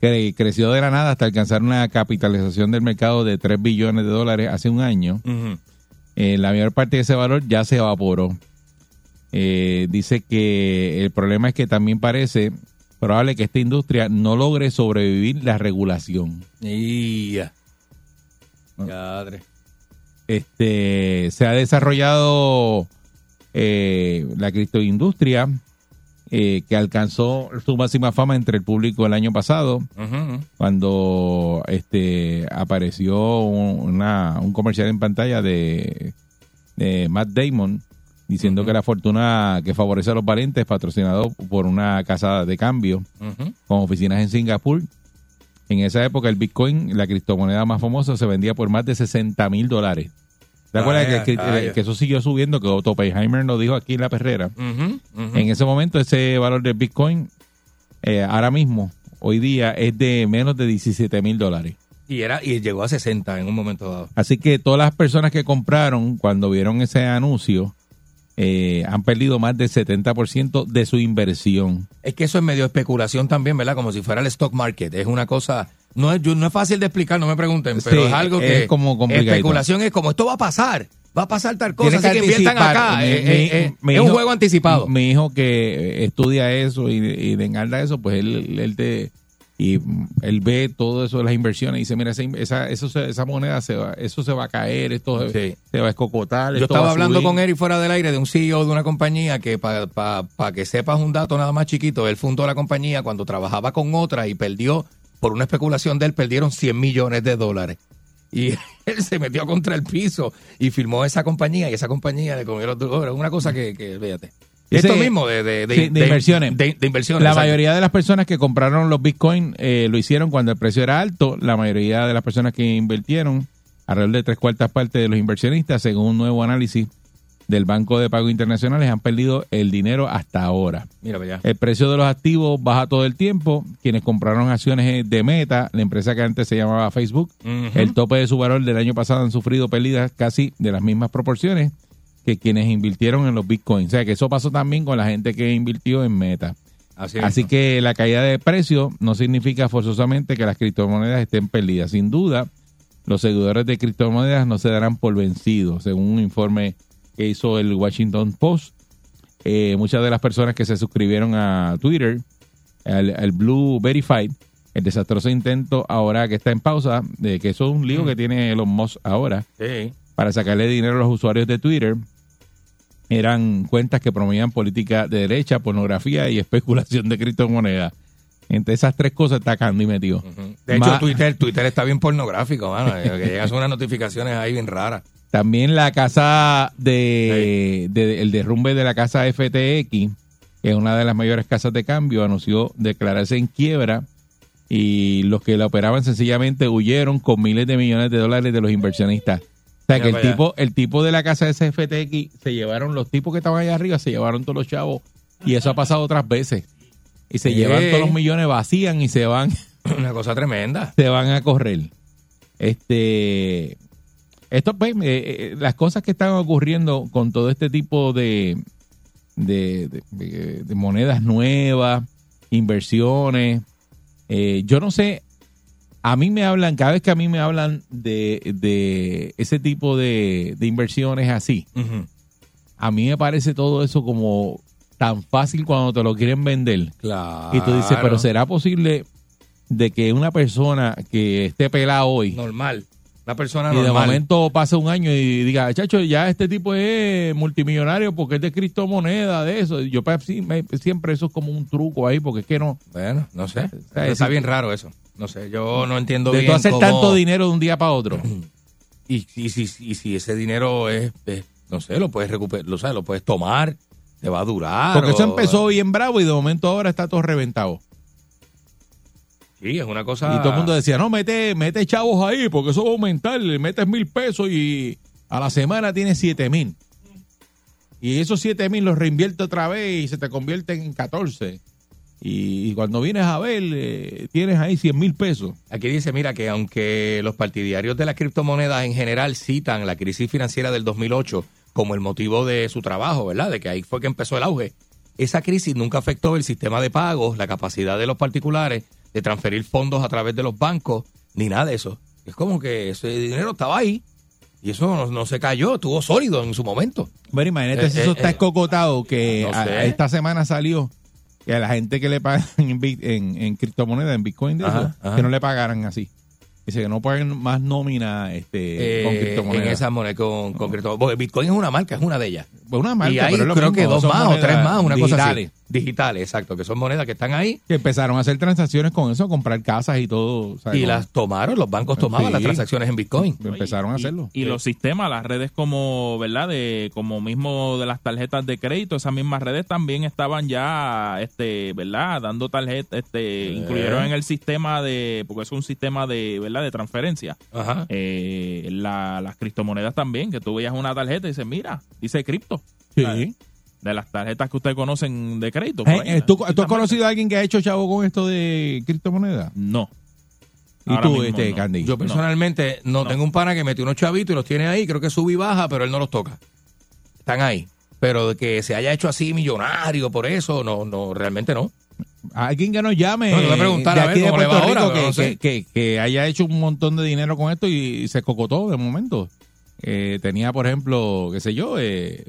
que creció de la nada hasta alcanzar una capitalización del mercado de 3 billones de dólares hace un año. Eh, la mayor parte de ese valor ya se evaporó. Eh, dice que el problema es que también parece probable que esta industria no logre sobrevivir la regulación. Y ya. Cadre. Este, se ha desarrollado eh, la criptoindustria eh, que alcanzó su máxima fama entre el público el año pasado cuando este apareció un, una- un comercial en pantalla de, de Matt Damon diciendo que la fortuna que favorece a los valientes patrocinado por una casa de cambio con oficinas en Singapur. En esa época el Bitcoin, la criptomoneda más famosa, se vendía por más de 60 mil dólares. ¿Te acuerdas Vaya, que, que- vaya. que eso siguió subiendo? Que Otto Oppenheimer lo dijo aquí en la perrera. En ese momento ese valor del Bitcoin eh, ahora mismo, hoy día, es de menos de 17 mil dólares. Y, era, y llegó a 60 en un momento dado. Así que todas las personas que compraron cuando vieron ese anuncio eh, han perdido más del 70% de su inversión. Es que eso es medio especulación también, ¿verdad? Como si fuera el stock market. Es una cosa No es, no es fácil de explicar, no me pregunten, pero Sí, es algo es que como complicadito. especulación es como esto va a pasar, va a pasar tal cosa, Tienes así que inviertan anticipar. acá. Mi- eh, mi- eh, eh, es un juego anticipado. Mi hijo que estudia eso y, y le encanta eso, pues él, él te y él ve todo eso de las inversiones y dice, mira, esa, esa, esa moneda se va, eso se va a caer, esto Sí. se va a escocotar. Yo estaba hablando subir". con Eric fuera del aire de un CEO de una compañía que para que sepas un dato nada más chiquito, él fundó la compañía cuando trabajaba con otra y perdió, por una especulación de él, perdieron 100 millones de dólares. Y él se metió contra el piso y firmó esa compañía y esa compañía le comió los dólares. Una cosa que, que fíjate. Esto mismo de, de, de- Sí, de inversiones. De, inversiones. La exacto. mayoría de las personas que compraron los Bitcoin eh, lo hicieron cuando el precio era alto. La mayoría de las personas que invirtieron, alrededor de tres cuartas partes de los inversionistas, según un nuevo análisis del Banco de Pagos Internacionales, han perdido el dinero hasta ahora. Mira para allá. El precio de los activos baja todo el tiempo. Quienes compraron acciones de Meta, la empresa que antes se llamaba Facebook, el tope de su valor del año pasado han sufrido pérdidas casi de las mismas proporciones que quienes invirtieron en los bitcoins. O sea que eso pasó también con la gente que invirtió en Meta. Así, que la caída de precio no significa forzosamente que las criptomonedas estén perdidas. Sin duda, los seguidores de criptomonedas no se darán por vencidos, según un informe que hizo el Washington Post. Eh, muchas de las personas que se suscribieron a Twitter, al, al Blue Verified, el desastroso intento ahora que está en pausa, de que eso es un lío que tiene Elon Musk ahora, Sí. para sacarle dinero a los usuarios de Twitter, eran cuentas que promovían política de derecha, pornografía y especulación de criptomonedas. Entre esas tres cosas está Candy metido. De hecho, Ma- Twitter, Twitter está bien pornográfico, mano. Que llegan unas notificaciones ahí bien raras. También la casa de, de- el derrumbe de la casa FTX, que es una de las mayores casas de cambio, anunció declararse en quiebra y los que la operaban sencillamente huyeron con miles de millones de dólares de los inversionistas. O sea que el tipo, el tipo de la casa de ese FTX se llevaron, los tipos que estaban allá arriba se llevaron todos los chavos y eso ha pasado otras veces. Y se Sí. llevan todos los millones, vacían y se van Una cosa tremenda. se van a correr. Este, esto, pues, eh, eh, las cosas que están ocurriendo con todo este tipo de, de, de- de- de monedas nuevas, inversiones, eh, yo no sé, a mí me hablan, cada vez que a mí me hablan de, de ese tipo de, de inversiones así, a mí me parece todo eso como tan fácil cuando te lo quieren vender. Claro. Y tú dices, pero ¿será posible de que una persona que esté pelada hoy Normal. Una persona y de normal. momento pase un año y diga, chacho, ya este tipo es multimillonario porque es de criptomoneda, de eso? Yo me- siempre eso es como un truco ahí porque es que no... Bueno, no sé. sea, Está es- bien raro eso. No sé, yo no entiendo De bien tú hacer cómo- tanto dinero de un día para otro. Y, y, si, y si ese dinero es, es, no sé, lo puedes recuperar, lo, sabes, lo puedes tomar, te va a durar. Porque eso empezó bien bravo y de momento ahora está todo reventado. Sí, es una cosa... Y todo el mundo decía, no, mete, mete chavos ahí porque eso va a aumentar. Le metes mil pesos y a la semana tienes siete mil. Y esos siete mil los reinvierte otra vez y se te convierten en 14. Y, cuando vienes a ver, eh, tienes ahí 100 mil pesos. Aquí dice, mira, que aunque los partidarios de las criptomonedas en general citan la crisis financiera del 2008 como el motivo de su trabajo, ¿verdad? De que ahí fue que empezó el auge. Esa crisis nunca afectó el sistema de pagos, la capacidad de los particulares de transferir fondos a través de los bancos, ni nada de eso. Es como que ese dinero estaba ahí y eso no, no se cayó, estuvo sólido en su momento. Bueno, imagínate Eh, si eso eh, está eh, escocotado que no a- sé. a esta semana salió que a la gente que le pagan en, en, en criptomonedas, en Bitcoin, de Ajá, eso, ajá. que no le pagaran así. Dice que no paguen más nómina este, Eh, con en criptomonedas. esa moneda con, con cripto- porque Bitcoin es una marca, es una de ellas. Pues una marca, y hay pero es lo creo mismo, que dos más o tres más, una cosa así. Digitales, exacto, que son monedas que están ahí que empezaron a hacer transacciones con eso, comprar casas y todo. y las tomaron, los bancos tomaban Sí. las transacciones en Bitcoin. empezaron a Y- hacerlo. Y, los sistemas, las redes como, ¿verdad? De como mismo de las tarjetas de crédito, esas mismas redes también estaban ya, este, ¿verdad? Dando tarjetas, este, incluyeron en el sistema de, porque es un sistema de, ¿verdad? De transferencia. Ajá. Eh, la- las criptomonedas también, que tú veías una tarjeta y dices, mira, dice cripto. Sí. De las tarjetas que ustedes conocen de crédito. Eh, por ahí. eh, ¿tú, tú has conocido a alguien que ha hecho chavo con esto de criptomonedas? No. ¿Y Ahora tú, este, no. Candy? Yo personalmente no, No. tengo un pana que metió unos chavitos y los tiene ahí, creo que sube y baja, pero él no los toca. Están ahí. Pero de que se haya hecho así millonario por eso, no, no, realmente no. Alguien que nos llame No, le voy a preguntar de a ver de Puerto ahora, Rico pero que, no sé. que, que- que haya hecho un montón de dinero con esto y, se cocotó de momento. Eh, tenía, por ejemplo, qué sé yo, eh,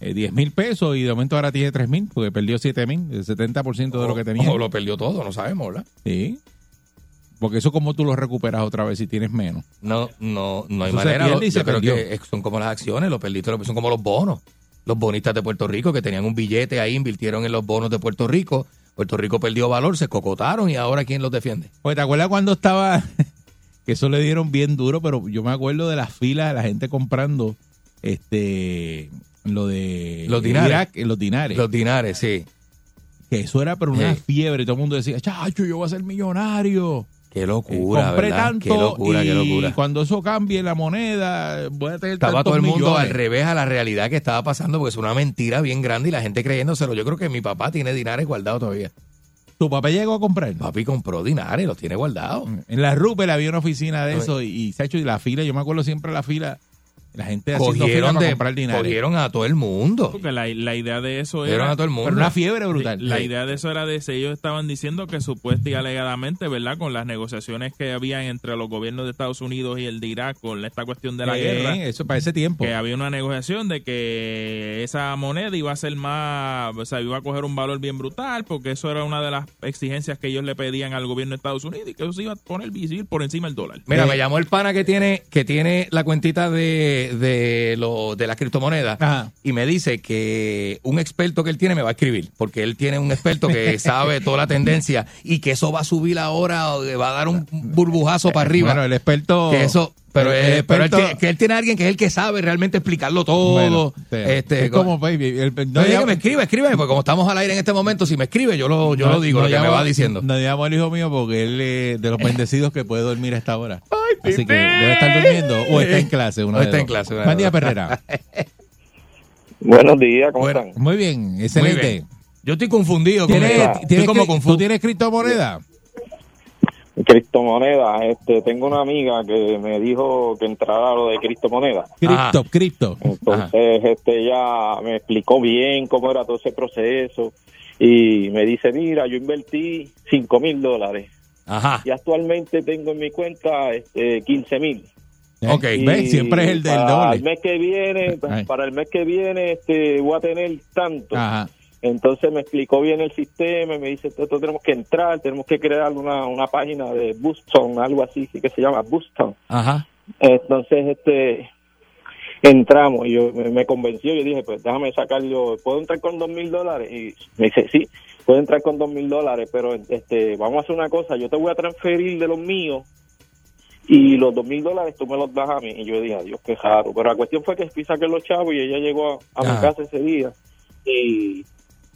eh, 10 mil pesos y de momento ahora tiene 3 mil porque perdió 7 mil, el 70% de lo que tenía. O lo perdió todo, no sabemos, ¿verdad? Sí. Porque eso como tú lo recuperas otra vez si tienes menos. No, no, no hay Eso manera. Lo- yo creo perdió. que son como las acciones, los perdidos son como los bonos. Los bonistas de Puerto Rico que tenían un billete ahí, invirtieron en los bonos de Puerto Rico. Puerto Rico perdió valor, se cocotaron y ahora ¿quién los defiende? Oye, ¿te acuerdas cuando estaba, que eso le dieron bien duro, pero yo me acuerdo de las filas de la gente comprando este lo de Los dinares. Irak, eh, los dinares. Los dinares, sí. que eso era pero una Sí. fiebre, todo el mundo decía, chacho, yo voy a ser millonario. Qué Eh, locura, Compré ¿verdad? tanto qué locura, y qué locura. cuando eso cambie la moneda, voy a tener Estaba todo el mundo millones. al revés a la realidad que estaba pasando porque es una mentira bien grande y la gente creyéndoselo. Yo creo que mi papá tiene dinares guardados todavía. ¿Tu papá llegó a comprar? Papi compró dinares, los tiene guardados. En la Rupel había una oficina de eso y, y se ha hecho y la fila, yo me acuerdo siempre la fila, la gente Cogieron, para de, comprar dinares. cogieron a todo el mundo. Porque la, la idea de eso Cogieron era... a todo el mundo. Pero una fiebre brutal. La Sí. idea de eso era de si ellos estaban diciendo que supuesta y alegadamente, ¿verdad? Con las negociaciones que habían entre los gobiernos de Estados Unidos y el de Irak con esta cuestión de la Eh, guerra. Eso para ese tiempo. Que había una negociación de que esa moneda iba a ser más, o sea, iba a coger un valor bien brutal, porque eso era una de las exigencias que ellos le pedían al gobierno de Estados Unidos y que eso se iba a poner visible por encima del dólar. Mira, Eh, me llamó el pana que tiene, que tiene la cuentita de, de, lo, de las criptomonedas Ajá. y me dice que un experto que él tiene me va a escribir, porque él tiene un experto que sabe toda la tendencia y que eso va a subir ahora, o va a dar un burbujazo para arriba. Bueno, el experto. que eso, pero, el- el eh, pero él tiene- que él tiene a alguien que es el que sabe realmente explicarlo todo. Bueno, este, es como, baby, el- no, no diga que me escribe, escríbeme, porque como estamos al aire en este momento, si me escribe, yo lo, yo no- lo digo, no lo que me va diciendo. No llamo al hijo mío porque él es de los bendecidos que puede dormir a esta hora. Así que debe estar durmiendo o está en clase. Uno O está en clase, una Buen día. Perrera. Buenos días, ¿cómo Bueno, están? Muy bien, Muy excelente. bien. Yo estoy confundido con ¿Tienes, esto. tienes Estoy como confuso. ¿Tú tienes criptomoneda? Criptomonedas, este, tengo una amiga que me dijo que entrara a lo de criptomonedas. Cripto, cripto. Entonces, este, ella me explicó bien cómo era todo ese proceso y me dice, mira, yo invertí 5 mil dólares Ajá. y actualmente tengo en mi cuenta este, 15 mil. Ok. Y ¿Ves? Siempre es el del para el doble. mes que viene, Ay. para el mes que viene, este, voy a tener tanto. Ajá. Entonces me explicó bien el sistema y me dice, esto tenemos que entrar, tenemos que crear una, una página de Booston, algo así sí que se llama Booston. Ajá. Entonces, este, entramos y yo me, convenció. Yo dije, pues déjame sacar yo, ¿puedo entrar con dos mil dólares? Y me dice, sí, puedo entrar con dos mil dólares, pero este, vamos a hacer una cosa, yo te voy a transferir de los míos y los dos mil dólares tú me los das a mí. Y yo dije, adiós, qué raro. Pero la cuestión fue que fui saqué los chavos y ella llegó a, a mi casa ese día y,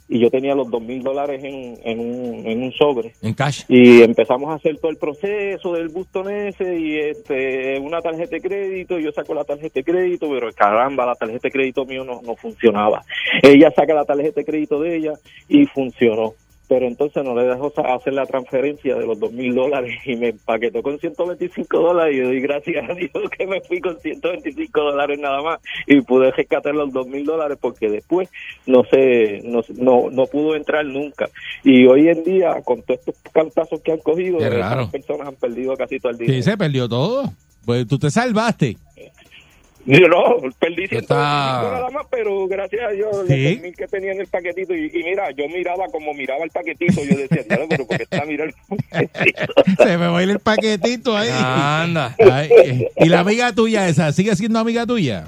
y yo tenía los dos mil dólares en, en, un, en un sobre. En cash. y empezamos a hacer todo el proceso del bustón ese y este una tarjeta de crédito yo saco la tarjeta de crédito pero caramba la tarjeta de crédito mío no, no funcionaba. Ella saca la tarjeta de crédito de ella y funcionó pero entonces no le dejó hacer la transferencia de los dos mil dólares y me empaquetó con 125 dólares y yo doy gracias a Dios que me fui con 125 dólares nada más y pude rescatar los dos mil dólares porque después no sé no, no, no pudo entrar nunca y hoy en día con todos estos cantazos que han cogido raro. personas han perdido casi todo el Sí, dinero se perdió todo. Pues tú te salvaste. Yo no, perdí 125 Está- nada más, pero gracias a Dios, los Sí. 2000 que tenía en el paquetito. Y, y mira, yo miraba como miraba el paquetito. Yo decía, "Diablo, pero ¿por qué está mirando el paquetito? Se me va a ir el paquetito ahí. Anda. Ay, eh, y la amiga tuya esa, ¿sigue siendo amiga tuya?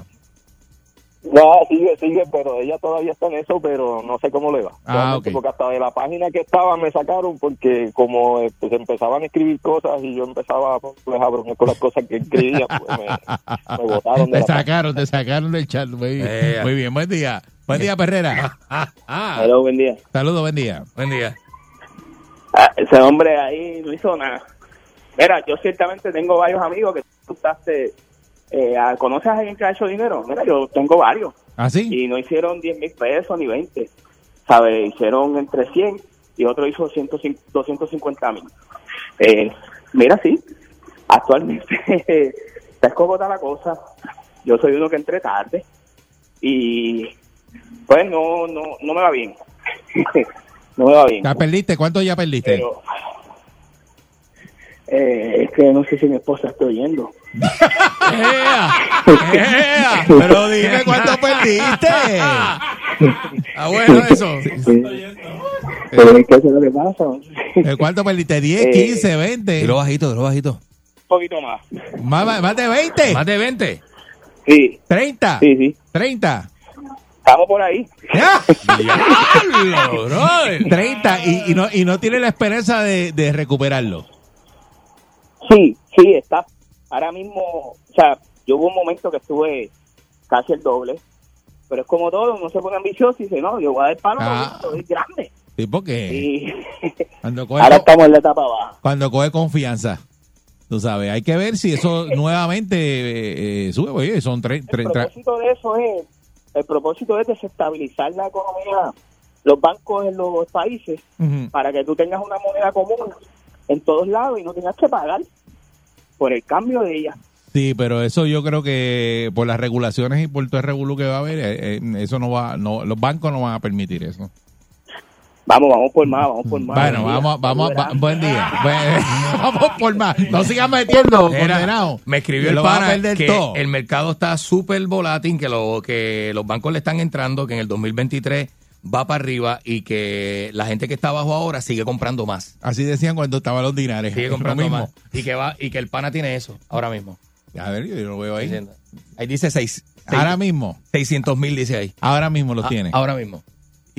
No, sigue, sigue, pero ella todavía está en eso, pero no sé cómo le va. Ah, Realmente, ok. Porque hasta de la página que estaba me sacaron porque como eh, pues, empezaban a escribir cosas y yo empezaba pues, a bromear con las cosas que escribía, pues me, me botaron de Te la página. sacaron, te sacaron del chat. Muy bien, Eh. muy bien. buen día. Buen día, Perrera. Ah, Hello, buen día. Saludos, buen día. buen día. Ah, ese hombre ahí no hizo nada. Mira, yo ciertamente tengo varios amigos que tú usaste. Eh, a- ¿Conoces a alguien que ha hecho dinero? Mira, yo tengo varios. ¿Ah, sí? Y no hicieron 10 mil pesos ni 20. ¿Sabes? Hicieron entre 100 y otro hizo 105 250 mil. Eh, mira, sí. Actualmente está la cosa. Yo soy uno que entré tarde. Y pues no, no, no me va bien. no me va bien. ¿Ya perdiste? ¿Cuánto ya perdiste? Pero eh, es que no sé si mi esposa está oyendo. ¡Ea! ¡Ea! Pero dime cuánto perdiste. Ah, bueno, eso. Pero es que eso es lo que pasa. ¿Eh, ¿Cuánto perdiste? ¿10, Eh, 15, 20? Dilo bajito, dilo bajito. Un poquito más. ¿Más, más de 20? ¿Más de 20? Sí, ¿30? sí, sí. ¿30? Estamos por ahí. ¡Diablo, brother! 30 y, y no, y no tiene la esperanza de, de recuperarlo. Sí, sí, está. Ahora mismo, o sea, yo hubo un momento que estuve casi el doble. Pero es como todo, uno se pone ambicioso y dice, no, yo voy a dar palo Ah. porque grande. Y cuando coge, ahora estamos en la etapa baja. cuando coge confianza, tú sabes, hay que ver si eso nuevamente eh, eh, sube. Oye, son tres, El propósito de eso es, el propósito es desestabilizar la economía, los bancos en los países, para que tú tengas una moneda común en todos lados y no tengas que pagar por el cambio de ella. Sí, pero eso yo creo que por las regulaciones y por todo el revolú que va a haber, eh, eh, eso no va, no, los bancos no van a permitir eso. Vamos, vamos por más, vamos por más. Bueno, vamos, vamos, va- buen día. Vamos por más. No sigan metiendo, Era, condenado. me escribió el pana que todo. el mercado está súper volátil, que, lo, que los bancos le están entrando, que en el 2023 va para arriba y que la gente que está abajo ahora sigue comprando más. Así decían cuando estaban los dinares. Sigue Lo comprando mismo. más. Y que, va, y que el pana tiene eso ahora mismo. A ver, yo lo veo ahí. Ahí dice seis, Ahora mismo, 600 mil, dice ahí. ahora mismo los Ah, tiene. Ahora mismo.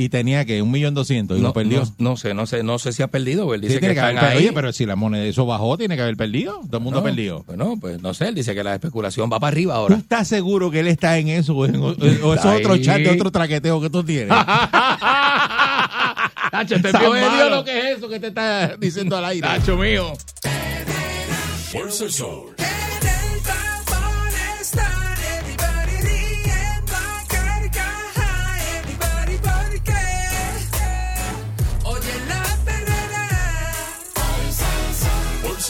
Y tenía que un millón doscientos y lo perdió. No, no sé, no sé, no sé si ha perdido, él Sí, dice tiene que que haber están perdido. ahí. Oye, pero si la moneda eso bajó, tiene que haber perdido. Todo el mundo no, perdió. Bueno, pues no sé, él dice que la especulación va para arriba ¿Tú ahora. estás seguro que él está en eso? O, en- o- o es otro chat de otro traqueteo que tú tienes? Nacho, este es ¿Sabe bien Dios malo. lo que es eso que te está diciendo al aire? Nacho mío. Fuerza el sol.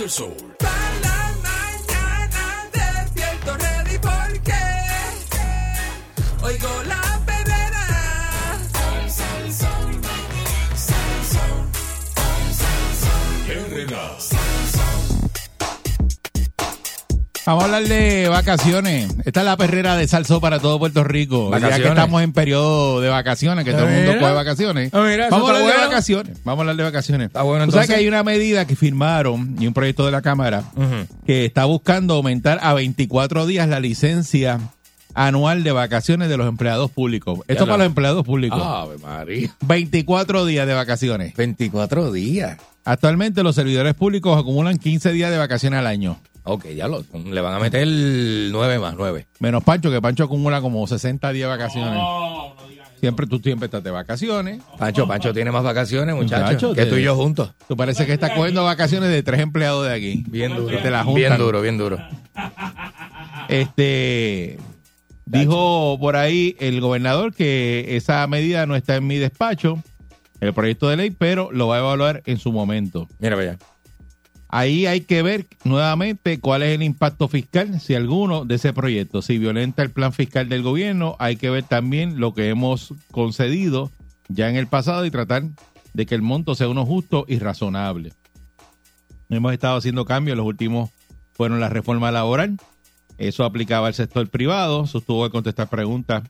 El sol. para la mañana despierto ready porque oigo la Vamos a hablar de vacaciones. Esta es la perrera de Salso para todo Puerto Rico. Ya Vacaciones. que estamos en periodo de vacaciones, que todo el mundo coge vacaciones. Ah, eso Vamos a hablar de vacaciones. Vamos a hablar de vacaciones. Está bueno, sabes entonces. que hay una medida que firmaron y un proyecto de la Cámara que está buscando aumentar a 24 días la licencia anual de vacaciones de los empleados públicos. Esto para lo- los empleados públicos. Ave María. 24 días de vacaciones. 24 días. Actualmente los servidores públicos acumulan 15 días de vacaciones al año. Ok, ya lo, le van a meter 9 más 9. Menos Pancho, que Pancho acumula como 60 días de vacaciones. Siempre tú siempre estás de vacaciones. Pancho, Pancho tiene más vacaciones, muchachos, Muchacho, que tú y yo juntos. Tú parece que estás cogiendo vacaciones de tres empleados de aquí. Bien duro. Te la bien duro, bien duro. Este dijo por ahí el gobernador que esa medida no está en mi despacho, el proyecto de ley, pero lo va a evaluar en su momento. Mira allá. Ahí hay que ver nuevamente cuál es el impacto fiscal, si alguno, de ese proyecto. Si violenta el plan fiscal del gobierno, hay que ver también lo que hemos concedido ya en el pasado y tratar de que el monto sea uno justo y razonable. Hemos estado haciendo cambios, los últimos fueron la reforma laboral, eso aplicaba al sector privado, sostuvo de contestar preguntas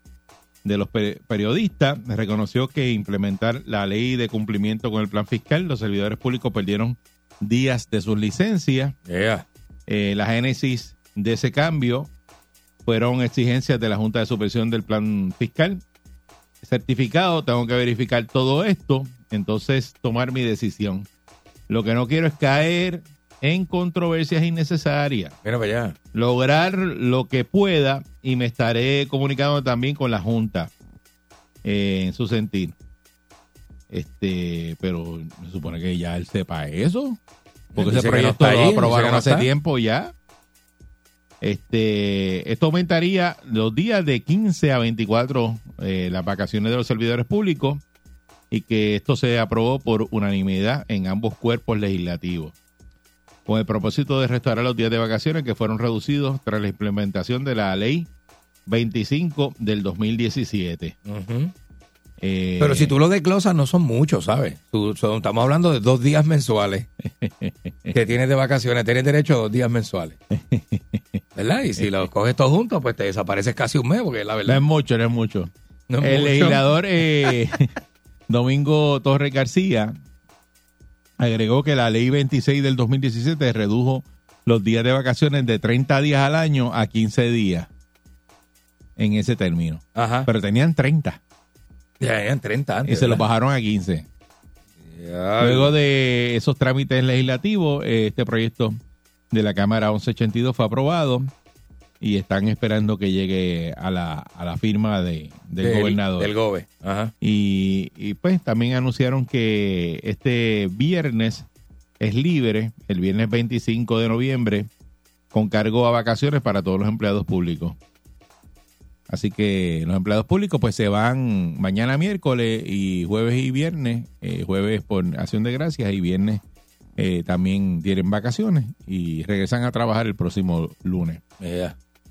de los pe- periodistas, reconoció que implementar la ley de cumplimiento con el plan fiscal, los servidores públicos perdieron días de sus licencias. Yeah. Eh, la génesis de ese cambio fueron exigencias de la Junta de Supervisión del Plan Fiscal. Certificado, tengo que verificar todo esto, entonces tomar mi decisión. Lo que no quiero es caer en controversias innecesarias. Mira para allá. Lograr lo que pueda y me estaré comunicando también con la Junta eh, en su sentir. Este, pero se supone que ya él sepa eso. Porque Dice ese no proyecto está lo ahí, aprobaron no hace está. tiempo ya. Este, esto aumentaría los días de 15 a 24 eh, las vacaciones de los servidores públicos y que esto se aprobó por unanimidad en ambos cuerpos legislativos con el propósito de restaurar los días de vacaciones que fueron reducidos tras la implementación de la ley 25 del 2017. Ujú. Eh, Pero si tú lo desglosas, no son muchos, ¿sabes? Tú- son- estamos hablando de dos días mensuales que tienes de vacaciones. Tienes derecho a dos días mensuales. ¿Verdad? Y si los coges todos juntos, pues te desapareces casi un mes, porque la No verdad. es mucho, no es mucho. No es el mucho. legislador eh, Domingo Torres García agregó que la ley 26 del 2017 redujo los días de vacaciones de 30 días al año a 15 días en ese término. Ajá. Pero tenían 30 Ya eran 30 antes. y se los ¿verdad? bajaron a 15. Ya, Luego de esos trámites legislativos, eh, este proyecto de la Cámara 1182 fue aprobado y están esperando que llegue a la, a la firma de, del, gobernador. Del GOBE. Ajá. Y, y, pues también anunciaron que este viernes es libre, el viernes 25 de noviembre, con cargo a vacaciones para todos los empleados públicos. Así que los empleados públicos pues se van mañana miércoles y jueves y viernes, eh, jueves por acción de gracias y viernes eh, también tienen vacaciones y regresan a trabajar el próximo lunes.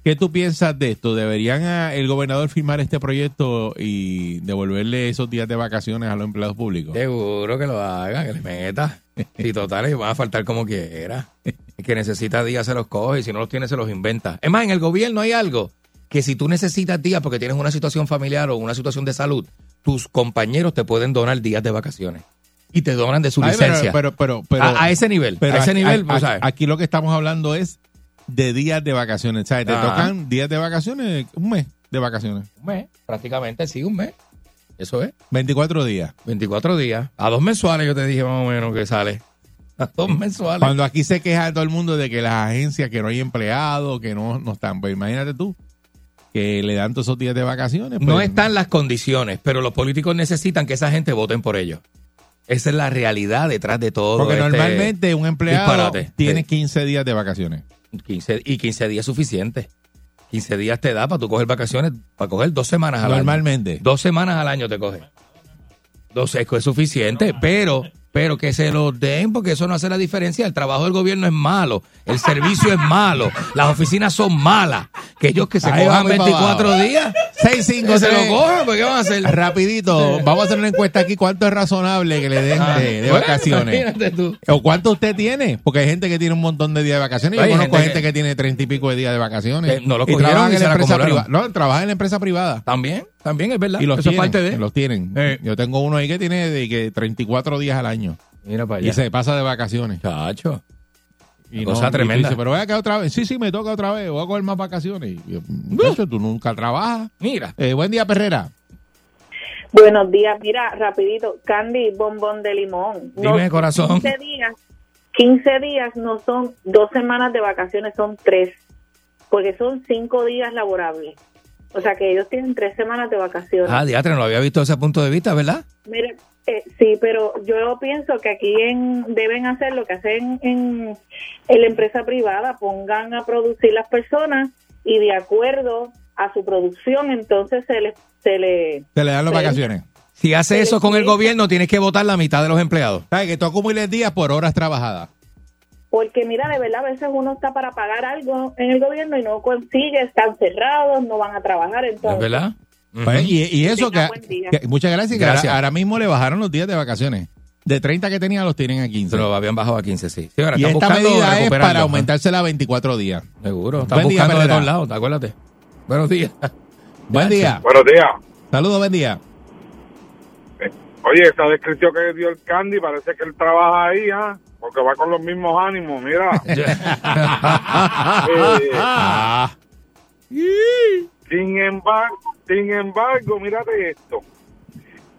¿Qué tú piensas de esto? ¿Deberían ah, el gobernador firmar este proyecto y devolverle esos días de vacaciones a los empleados públicos? Seguro que lo haga, que le meta. Y total, va a faltar como quiera. El que necesita días se los coge y si no los tiene se los inventa. Es más, en el gobierno hay algo que si tú necesitas días porque tienes una situación familiar o una situación de salud, tus compañeros te pueden donar días de vacaciones. Y te donan de su Ay, licencia. Pero, pero, pero, a, a ese nivel. pero a ese aquí- nivel, a- pues, ¿sabes? aquí lo que estamos hablando es de días de vacaciones. ¿sabes? Te Ajá. tocan días de vacaciones, un mes de vacaciones. Un mes, prácticamente, sí, un mes. Eso es. 24 días. 24 días. A dos mensuales yo te dije más o menos que sale. A dos mensuales. Cuando aquí se queja todo el mundo de que las agencias, que no hay empleados, que no, no están. Pues imagínate tú, que le dan todos esos días de vacaciones. No pues, están las condiciones, pero los políticos necesitan que esa gente voten por ellos. Esa es la realidad detrás de todo. Porque este normalmente un empleado disparate. tiene Sí. 15 días de vacaciones. 15, y 15 días es suficiente. 15 días te da para tú coger vacaciones, para coger dos semanas al Normalmente. año. Dos semanas al año te coge. Dos es suficiente, pero pero que se los den porque eso no hace la diferencia. El trabajo del gobierno es malo, el servicio es malo, las oficinas son malas. Que ellos que se Ahí cojan vamos para 24 abajo. días, 6, 5, que se lo cojan, ¿qué van a hacer? Rapidito, vamos a hacer una encuesta aquí. ¿Cuánto es razonable que le den Ah, de, de bueno, vacaciones? tú. ¿O cuánto usted tiene? Porque hay gente que tiene un montón de días de vacaciones. Yo Hay conozco gente que- que, tiene treinta y pico de días de vacaciones. Eh, no lo y trabajan en la empresa privada. No, trabajan en la empresa privada. También, también es verdad. Y los eso tienen. es parte de. Los tienen. Eh. Yo tengo uno ahí que tiene de que 34 días al año. Mira para Y allá. se pasa de vacaciones. Chacho. Y Cosa no- y tremenda. dices, pero voy a quedar otra vez. Sí, sí, me toca otra vez. Voy a coger más vacaciones. Y yo, "Muchacho, tú nunca trabajas. Mira. Eh, buen día, Perrera. Buenos días, mira, rapidito, Candy, bombón de limón. Dime, corazón. 15 días, 15 días no son dos semanas de vacaciones, son tres, porque son cinco días laborables. O sea que ellos tienen tres semanas de vacaciones. Ah, diatre, no lo había visto desde ese punto de vista, ¿verdad? Mira, eh, sí, pero yo pienso que aquí en, deben hacer lo que hacen en, en la empresa privada, pongan a producir las personas y de acuerdo a su producción, entonces se les... Se le, Te le dan las vacaciones. Si hace eso con el gobierno, tienes que votar la mitad de los empleados. ¿Sabes? Que tú acumules días por horas trabajadas. Porque mira, de verdad, a veces uno está para pagar algo en el gobierno y no consigue, están cerrados, no van a trabajar, entonces... ¿Es verdad? Pues, y, y eso que, día. que- muchas gracias, que Gracias. ahora, ahora mismo le bajaron los días de vacaciones. De 30 que tenían los tienen a 15. Se lo habían bajado a 15, sí. Sí, ahora y esta medida es para aumentársela a 24 días. Seguro, están Buen día, buscando de Perrera. todos lados, acuérdate. Buenos días. Buen día. Buenos días. Saludos, buen día. Oye, esa descripción que dio el Candy parece que él trabaja ahí, ¿ah? Porque va con los mismos ánimos, mira. Eh, sin embargo, sin embargo, mírate esto.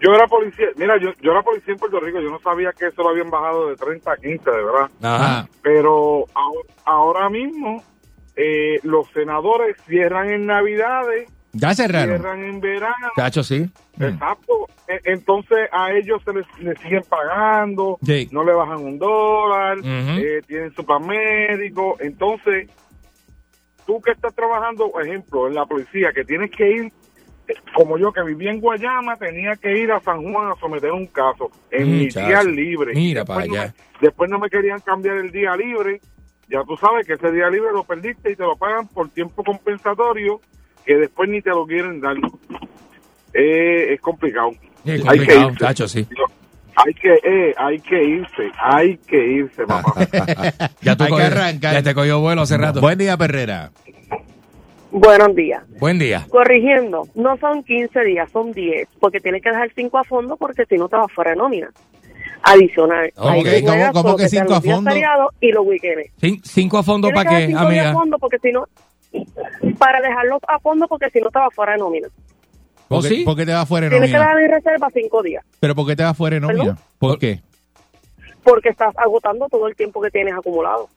Yo era policía, mira, yo, yo era policía en Puerto Rico, yo no sabía que eso lo habían bajado de 30 a 15, de verdad. Ajá. Pero ahora, ahora mismo eh, los senadores cierran en Navidades, Ya cerraron. cierran en verano. Chacho, sí. Exacto. E- Entonces a ellos se les, les siguen pagando, Sí. no le bajan un dólar, eh, tienen su plan médico. Entonces, tú que estás trabajando, por ejemplo, en la policía, que tienes que ir, como yo que vivía en Guayama, tenía que ir a San Juan a someter un caso en Mm, mi día libre. Mira Después para no allá. me- después no me querían cambiar el día libre. Ya tú sabes que ese día libre lo perdiste y te lo pagan por tiempo compensatorio que después ni te lo quieren dar. Eh, es complicado. Es hay que complicado, irse. chacho, sí. Hay que, eh, hay que irse, hay que irse, papá. Ya, tú Hay que cogió- arrancar. ya te cogió vuelo hace rato. Buen día, Perrera. Buenos días. Buen día. Corrigiendo, no son 15 días, son 10, porque tienes que dejar 5 a fondo porque si no te vas fuera de nómina. Adicional. Oh, Ahí ok. te ¿Cómo- que que sean cinco a los días fondo? feriados y los weekends. Cin- ¿Cinco a fondo para que qué, cinco días amiga? a fondo porque si no, para dejarlos a fondo porque si no te vas fuera de nómina. ¿Por qué, por qué te vas fuera de Tienes que nómina? dejar en reserva 5 días ¿Pero por qué te vas fuera de nómina? ¿Perdón? ¿Por qué? porque estás agotando todo el tiempo que tienes acumulado.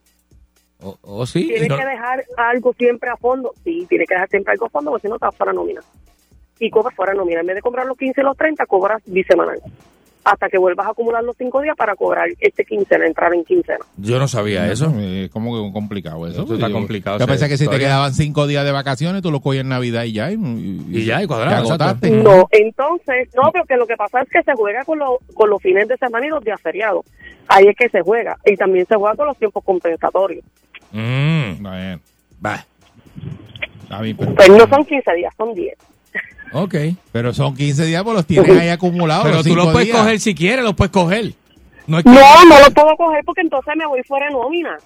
¿O Oh, sí? Tienes No- que dejar algo siempre a fondo. Sí, tienes que dejar siempre algo a fondo porque si no te vas fuera de nómina. Y cobras fuera de nómina. En vez de cobrar los 15 y los 30, cobras bisemanal. Hasta que vuelvas a acumular los 5 días para cobrar este quincena, entrar en quincena. Yo no sabía eso. Es como que complicado eso. Esto está Yo- complicado, Yo pensé que si te quedaban cinco días de vacaciones, tú lo cogías en Navidad y ya. Y, Y ya, y cuadrado. No, entonces, no, porque lo que pasa es que se juega con, los con los fines de semana y los días feriados. Ahí es que se juega. Y también se juega con los tiempos compensatorios. Mm. Bien. Va. A mí, pero, Pues no son 15 días, son 10. Ok. pero son 15 días, pues los tienes ahí acumulados. Pero los tú los puedes días. coger si quieres, los puedes coger. No es que... No, no lo puedo coger porque entonces me voy fuera de nómina.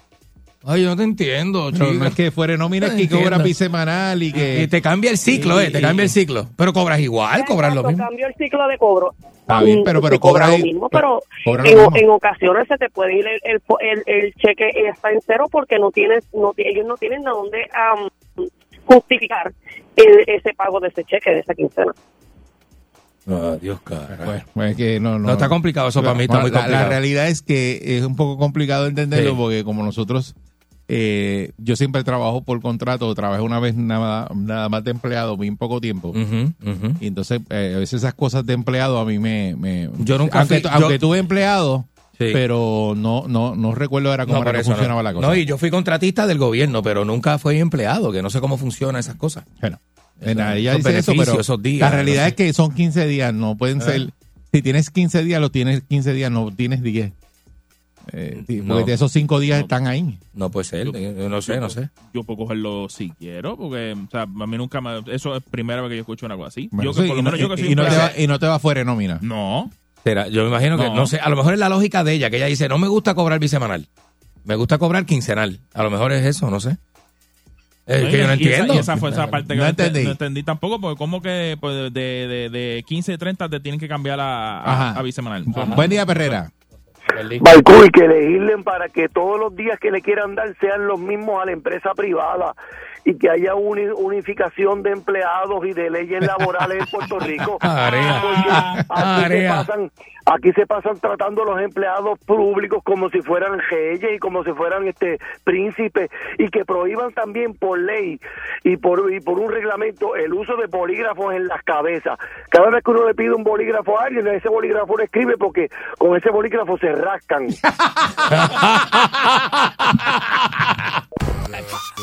Ay, yo no te entiendo, chica. no es que fuera de nómina, es que Entiendo. cobras bisemanal y que... Y te cambia el ciclo, eh, te cambia el ciclo. Pero cobras igual, cobras lo mismo. Cambio el ciclo de cobro. Está bien, pero- pero se cobra cobra lo mismo, pero cobra lo en, mismo. en ocasiones se te puede ir el, el, el- el cheque está en cero porque no tienes, no, ellos no tienen a dónde am, justificar el- ese pago de ese cheque, de esa quincena. Ah, Dios, cara. Pues, pues es que no, no, No, está complicado eso para mí, está Bueno, muy la- complicado. La, realidad es que es un poco complicado entenderlo Sí. porque como nosotros, eh, yo siempre trabajo por contrato, trabajé una vez nada, nada más de empleado, bien poco tiempo. Y entonces, eh, a veces esas cosas de empleado a mí me... me- Yo nunca aunque, fui- yo- tuve empleado, Sí. pero no no no recuerdo cómo No, era eso funcionaba no. la cosa. No, y yo fui contratista del gobierno, pero nunca fui empleado, que no sé cómo funcionan esas cosas. Bueno, en- ella dice eso, pero esos días, la realidad no sé. es que son 15 días, no pueden Ah. ser... Si tienes 15 días, lo tienes 15 días, no tienes 10. Eh, No. porque esos 5 días están ahí. No puede ser, yo no sé, no sé. Yo puedo cogerlo si quiero, porque o sea, a mí nunca me... Eso es primera vez que yo escucho una cosa así. Bueno, yo que sí, por lo y, no, menos yo que soy y no te va, y no te va fuera de nómina. No. Será, yo me imagino que, No. sé, a lo mejor es la lógica de ella, que ella dice, no me gusta cobrar bisemanal, me gusta cobrar quincenal. A lo mejor es eso, no sé. Es No, que yo no y esa- entiendo. Y esa fue esa parte que No no, ente- entendí. no entendí tampoco, porque como que pues, de, de, de 15 30 te tienen que cambiar a, a bisemanal. Buen día, Perrera. Balcuy, que legislen para que todos los días que le quieran dar sean los mismos a la empresa privada y que haya uni- unificación de empleados y de leyes laborales en Puerto Rico. Porque aquí se, pasan, aquí se pasan tratando a los empleados públicos como si fueran reyes y como si fueran este príncipes y que prohíban también por ley y por, y por un reglamento el uso de bolígrafos en las cabezas. Cada vez que uno le pide un bolígrafo a alguien, ese bolígrafo no escribe porque con ese bolígrafo se rascan.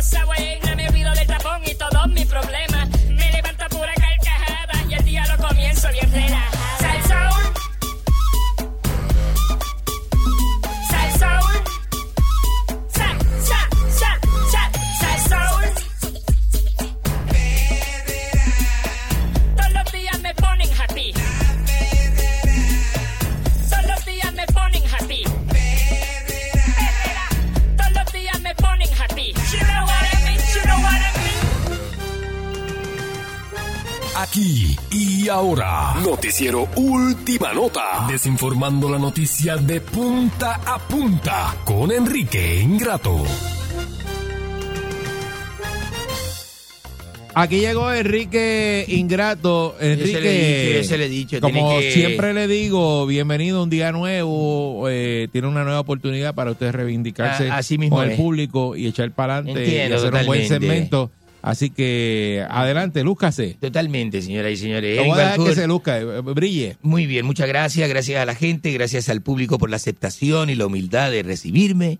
cosa buena. Me olvido del tapón y todos mis problemas. Me levanto a pura carcajada y el día lo comienzo bien relajada. Aquí y ahora, noticiero Última Nota, desinformando la noticia de punta a punta con Enrique Ingrato. Aquí llegó Enrique Ingrato. Enrique, Ese le dicho, como que- siempre le digo, bienvenido a un día nuevo. eh, tiene una nueva oportunidad para usted reivindicarse A- así mismo con el público y echar para adelante y hacer un buen segmento. Así que adelante, lúzcase. Totalmente, señoras y señores. Lo voy a dejar que se luzca, eh, brille. Muy bien, muchas gracias. Gracias a la gente, gracias al público por la aceptación y la humildad de recibirme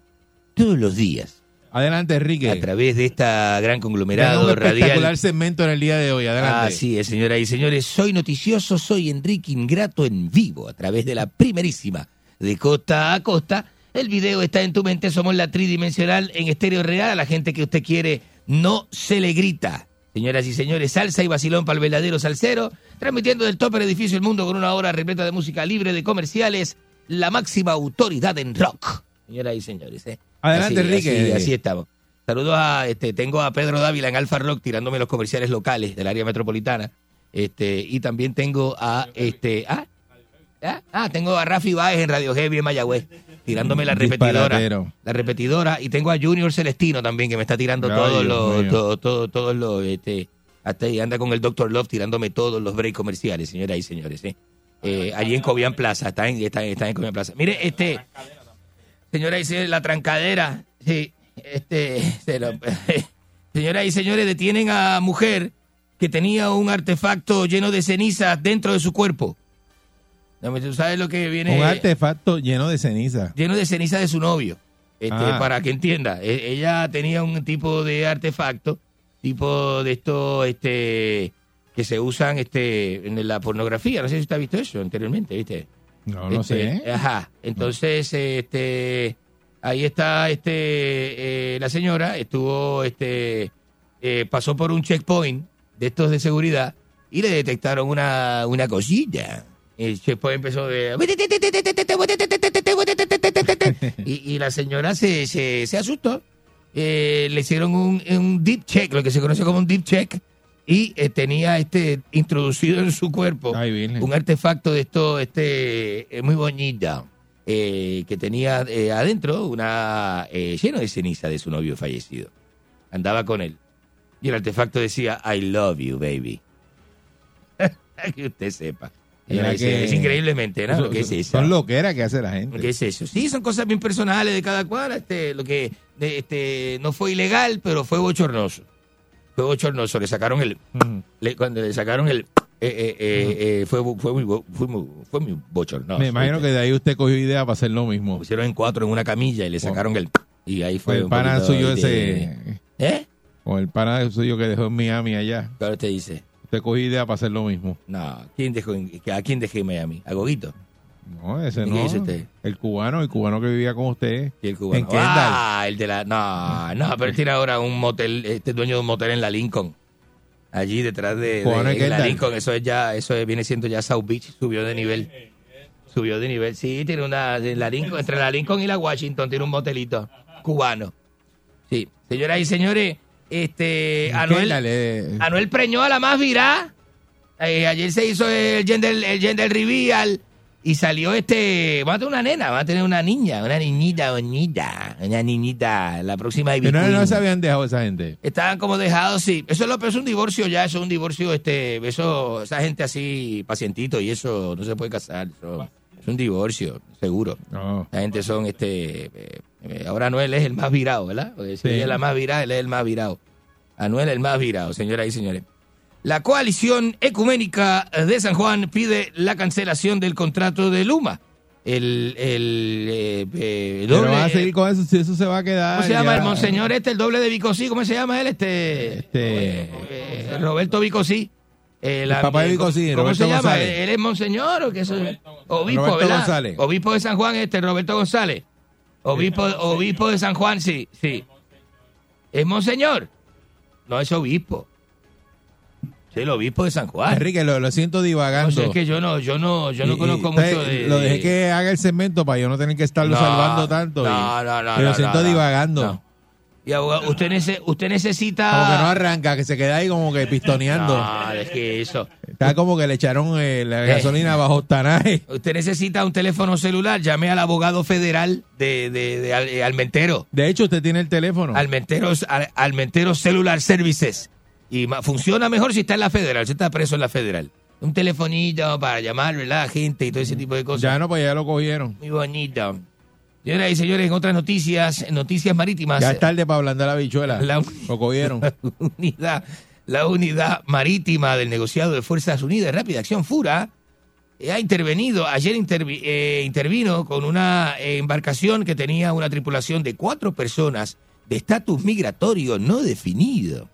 todos los días Adelante, Enrique. a través de esta gran conglomerado un espectacular radial. segmento en el día de hoy. Adelante. Así es, señoras y señores. Soy noticioso, soy Enrique Ingrato en vivo a través de la primerísima de costa a costa El video está en tu mente, somos la tridimensional en estéreo real. A la gente que usted quiere no se le grita. Señoras y señores, salsa y vacilón para el verdadero salsero, transmitiendo del top edificio El Mundo con una hora repleta de música libre de comerciales, la máxima autoridad en rock. Señoras y señores, ¿eh? Adelante, Enrique. Así, así estamos. Saludos a, este, tengo a Pedro Dávila en Alfa Rock tirándome los comerciales locales del área metropolitana. Este, y también tengo a, este, ah, ah, ah, tengo a Rafi Baez en Radio Heavy en Mayagüez, tirándome la repetidora. Disparatero. La repetidora. Y tengo a Junior Celestino también, que me está tirando Ay, todos los, todo, todo- todos los, este, hasta ahí anda con el Dr. Love tirándome todos los breaks comerciales, señoras y señores, ¿eh? Eh, allí en Cobian Plaza, está en, está, está en Cobian Plaza. Mire, este, señoras y señores, la trancadera, sí, este, se lo- señoras y señores, detienen a mujer que tenía un artefacto lleno de cenizas dentro de su cuerpo. ¿Tú sabes lo que viene? Un artefacto lleno de ceniza. lleno de ceniza de su novio. Este, Ah. Para que entienda, E- ella tenía un tipo de artefacto, tipo de esto, este, que se usan, este, en la pornografía. No sé si usted ha visto eso anteriormente, ¿viste? No, no Este, sé. Ajá. Entonces, este, ahí está, este, eh, la señora estuvo, este, eh, pasó por un checkpoint de estos de seguridad y le detectaron una, una cosilla. El checkpoint empezó de... Y, y la señora se, se, se asustó. Eh, le hicieron un, un deep check, lo que se conoce como un deep check, y eh, tenía este introducido en su cuerpo un artefacto de esto este eh, muy bonito eh, que tenía eh, adentro una lleno de ceniza de su novio fallecido. Andaba con él. Y el artefacto decía I love you, baby. que usted sepa. Es, que- es increíblemente, ¿no? Eso- ¿Qué es eso? Son loqueras que hace la gente. ¿Qué es eso? Sí, son cosas bien personales de cada cual. Este, lo que este, no fue ilegal, pero fue bochornoso. Fue bochornoso. Le sacaron el. le- cuando le sacaron el. eh, eh, eh, eh, fue, fue, muy, bo- fue, muy, fue muy bochornoso. Me imagino que de ahí usted cogió idea para hacer lo mismo. pusieron en cuatro en una camilla y le sacaron el. Y ahí fue. Con el pana suyo de- ese. ¿Eh? Con el pana suyo que dejó en Miami allá. Claro, usted dice. Usted cogió idea para hacer lo mismo. No, ¿quién dejó, en- ¿a quién dejé en Miami? ¿A Goguito? No, ese ¿Y no. usted? El cubano, el cubano que vivía con usted. Y el cubano. En. Ah, el de la. No, no, pero tiene ahora un motel, este dueño de un motel en la Lincoln. Allí detrás de, de- en en la. Lincoln. Eso es ya, eso es- viene siendo ya South Beach, subió de nivel. Subió de nivel. Sí, tiene una. de la Lincoln, entre la Lincoln y la Washington tiene un motelito cubano. Sí. Señoras y señores, este. Anuel, Anuel preñó a la más virá. Eh, ayer se hizo el gender, el gender reveal y salió este. Va a tener una nena, va a tener una niña, una niñita bonita, una niñita, la próxima que no, no se habían dejado esa gente. Estaban como dejados, sí. Eso es lo es un divorcio ya, eso es un divorcio, este, eso, esa gente así, pacientito y eso no se puede casar. eso es un divorcio, seguro. No. La gente son, este, eh, ahora Anuel es el más virado, ¿verdad? Porque si Sí. ella es la más virada, él es el más virado. Anuel es el más virado, señoras y señores. La coalición ecuménica de San Juan pide la cancelación del contrato de Luma. El, el, eh, eh, Pero doble- van a seguir con eso, si eso se va a quedar. ¿Cómo se llama ya. el monseñor este, el doble de Vicosí? ¿Cómo se llama él? Este, Este, eh, Roberto Vicosí. Eh, El papá de Vicosí, ¿Cómo Roberto se llama? González. ¿Él es monseñor o qué es? Obispo, Roberto ¿verdad? González. Obispo de San Juan, este, Roberto González. Obispo, obispo de San Juan, sí, sí. ¿Es monseñor? No, es obispo. Sí, el obispo de San Juan. Enrique, lo, lo siento divagando. No es que yo no, yo no, yo no Y- conozco mucho de... Lo dejé de- que haga el segmento para yo no tener que estarlo No, salvando tanto. y- no, no, no, lo no, siento no, no. divagando. Y abogado, usted, nece- usted necesita... Como que no arranca, que se queda ahí como que pistoneando. No, es que eso. Está como que le echaron eh, la Eh. gasolina bajo octanaje. Usted necesita un teléfono celular, llame al abogado federal de, de, eh, Almentero. De hecho, usted tiene el teléfono. Almenteros, Al- Almentero Cellular Services. Y funciona mejor si está en la federal, si está preso en la federal. Un telefonito para llamar, ¿verdad? Gente y todo ese tipo de cosas. Ya no, pues ya lo cogieron. Muy bonito. Señoras y señores, en otras noticias, noticias marítimas. Ya es tarde para ablandar la bichuela. La- Lo cogieron. unidad, la unidad marítima del negociado de Fuerzas Unidas, Rápida Acción Fura, eh, ha intervenido, ayer intervi- eh, intervino con una eh, embarcación que tenía una tripulación de cuatro personas de estatus migratorio no definido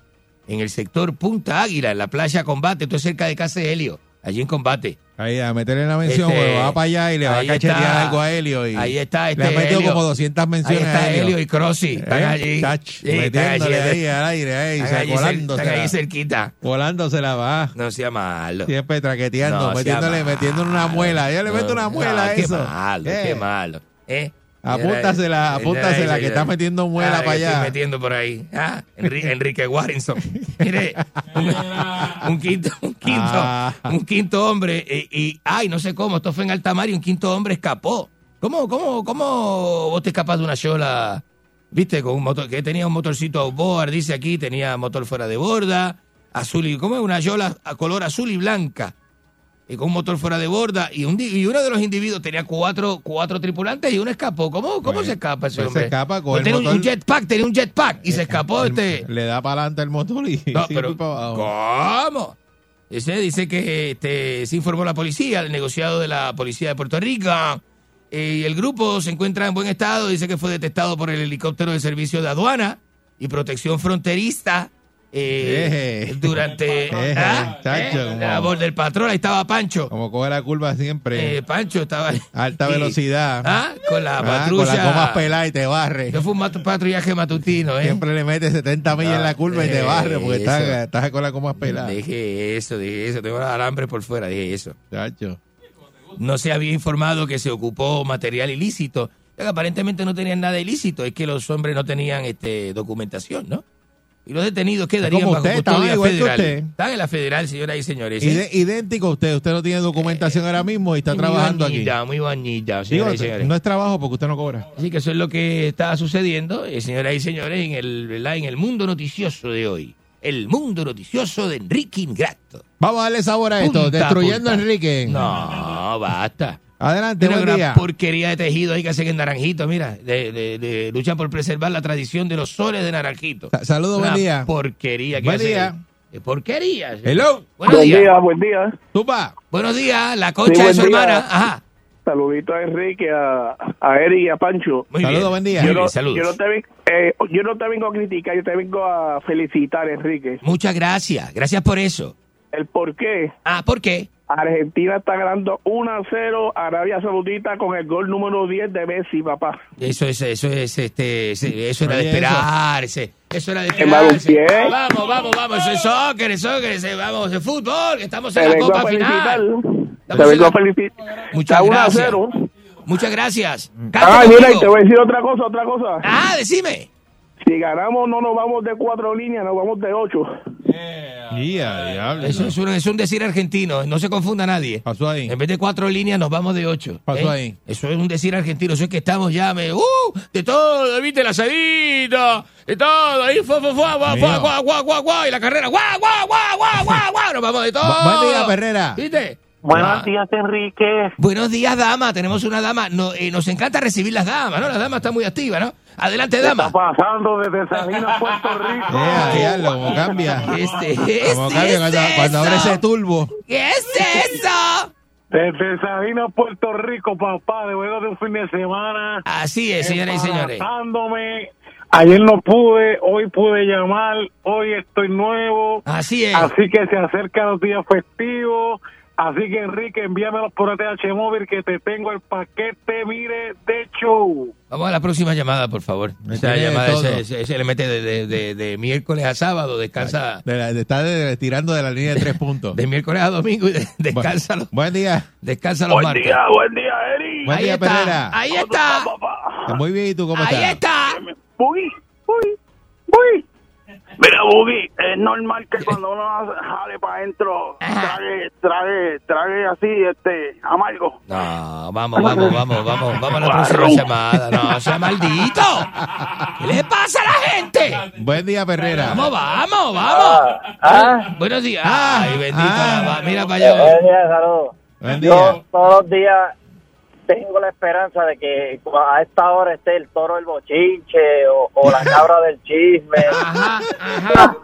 en el sector Punta Águila, en la playa Combate, esto es cerca de Casa de Helio, allí en combate. Ahí, a meterle la mención, Este, va para allá y le va a cachetear está. algo a Helio. Y Ahí está este Le ha metido Helio. como 200 menciones Ahí está a Helio. Helio y Crossy, están Eh, allí. tach, Sí, están metiéndole allí, ahí al aire, ahí, están allí volándosela. están ahí cerquita. Volándosela va. No sea malo. Siempre traqueteando, No metiéndole, malo. metiéndole una muela. Ya le meto una muela a qué eso. malo, Eh, qué malo. ¿Eh? Apúntasela, apúntasela, que está metiendo muela Ah, para allá. Estoy metiendo por ahí. Ah, Enri- Enrique Warrington. Mire, un, un quinto, un quinto, Ah. un quinto hombre. eh, y, ay, no sé cómo, esto fue en alta mar y un quinto hombre escapó. ¿Cómo, cómo, cómo vos te escapas de una chola? ¿Viste? Con un motor, que tenía un motorcito outboard, dice aquí, tenía motor fuera de borda, azul y, ¿cómo es? Una yola a color azul y blanca y con un motor fuera de borda y, un, y uno de los individuos tenía cuatro, cuatro tripulantes y uno escapó. ¿Cómo, cómo se escapa ese pues hombre? se escapa con Pues el tenía un- motor- un jetpack, tenía un jetpack y se escapó El- este. Le da para adelante el motor y No, pero para abajo. ¿cómo? Dice, dice que este, se informó la policía, el negociado de la policía de Puerto Rico. eh, y el grupo se encuentra en buen estado. Dice que fue detectado por el helicóptero de servicio de aduana y protección fronteriza. Eh, Eh. durante ¿ah? chacho, Eh, como- la voz del patrón, ahí estaba Pancho. Como coge la curva siempre. Eh, Pancho estaba ahí. alta velocidad. ¿Ah? Con la Ah, patrulla. Con la comas pelada y te barre. Eso fue un mat- patrullaje matutino, ¿eh? Siempre le mete 70 millas en la curva y te Eh, barre porque estás, estás con la comas pelada. Dije eso, dije eso. Tengo los alambres por fuera, dije eso. Chacho. No se había informado que se ocupó material ilícito. Aparentemente no tenían nada ilícito. Es que los hombres no tenían este, documentación, ¿no? Y los detenidos quedarían como bajo usted, estaban custodia que federal. usted. Están en la federal, señoras y señores. ¿eh? Idéntico a usted. Usted no tiene documentación ahora mismo y está Muy trabajando aquí. bañita, Muy bañita, Digo, señoras y señores. no es trabajo porque usted no cobra. Así que eso es lo que está sucediendo, eh, señoras y señores, en el, ¿verdad? en el mundo noticioso de hoy. El mundo noticioso de Enrique Ingrato. Vamos a darle sabor a esto. Punta, Destruyendo a. Enrique. No, basta. Adelante, Tiene buen una día. porquería de tejido ahí que hacen en Naranjito, mira. De, de, de- luchan por preservar la tradición de los soles de Naranjito. Sa- saludos, buen día. porquería que Buen hacen. día. Porquería. Hello. Buenos buen días. día, buen día. Tupa. Buenos días. La concha Sí, de buen su día. hermana. Ajá. Saludito a Enrique, a, a Eric y a Pancho. Muy Saludos, bien. buen día. Muy Yo bien, no, saludos. yo, no te, ven- eh, yo no te vengo a criticar, yo te vengo a felicitar, Enrique. Muchas gracias. Gracias por eso. El por qué. Ah, ¿por qué? Argentina está ganando 1 a 0 a Arabia Saudita con el gol número 10 de Messi, papá. Eso es, eso es, este, eso era de Oye, esperar, ese- eso era de En balompié. esperar. Vamos, vamos, vamos, eso es soccer, es soccer, vamos, es fútbol, estamos Te en la vengo copa a final. Te Estamos en vengo la- a felicitar. Muchas Está 1 a gracias. 0. Muchas gracias. Ah, mira, y te voy a decir otra cosa, otra cosa. Ah, decime. Si ganamos, no nos vamos de cuatro líneas, nos vamos de ocho. Ya, diablo. Eso es un, es un decir argentino, no se confunda nadie. Pasó ahí. En vez de cuatro líneas nos vamos de ocho. Pasó ¿eh? ahí. Eso es un decir argentino. Eso es que estamos ya, me, uh, de todo, viste, el asadito, de todo, ahí, fue, fue, fue, guau, guau, guau, guau, guau, guau, y la carrera, guau, guau, guau, guau, guau, guau, nos vamos de todo. Bu- buen día, Perrera. ¿Viste? Buenos Ah. días, Enrique. Buenos días, dama. Tenemos una dama. No, eh, nos encanta recibir las damas, ¿no? La dama está muy activa, ¿no? Adelante, ¿Qué dama. está pasando desde Salinas, Puerto Rico? Ya, diablo, como cambia. Este, Como este cambia cuando, abre ese turbo. ¿Qué es eso? Desde Salinas, Puerto Rico, papá, de luego de un fin de semana. Así es, señoras y señores. Embarazándome. Ayer no pude, hoy pude llamar, hoy estoy nuevo. Así es. Así que se acercan los días festivos. Así que Enrique, envíamelos por ATH Móvil que te tengo el paquete, mire, de show. Vamos a la próxima llamada, por favor. Esa llamada todo. ese, ese- ese le mete de, de- de- de miércoles a sábado, descansa De la- de- tirando de la línea de tres puntos. de miércoles a domingo y de- descansa, los, Buen día. descansa los Buen martes. día, buen día, Eric. Buen Ahí día, está, Perrera. ahí está, Muy bien, ¿y tú cómo ahí estás? está. Boogie, Boogie, Boogie. Mira, Boogie, es normal que cuando uno jale para adentro, trague, trague, trague así, este, amargo. No, vamos, vamos, vamos, vamos, vamos a la próxima llamada. No, sea maldito. ¿Qué le pasa a la gente? Buen día, Perrera. Vamos, vamos, vamos. Ah, Buenos días. Ah, Ay, bendito. ah. Mira para allá. buenos días, saludos. Buen día. Yo todos los días tengo la esperanza de que a esta hora esté el toro del bochinche o, o la cabra del chisme. Ajá, ajá.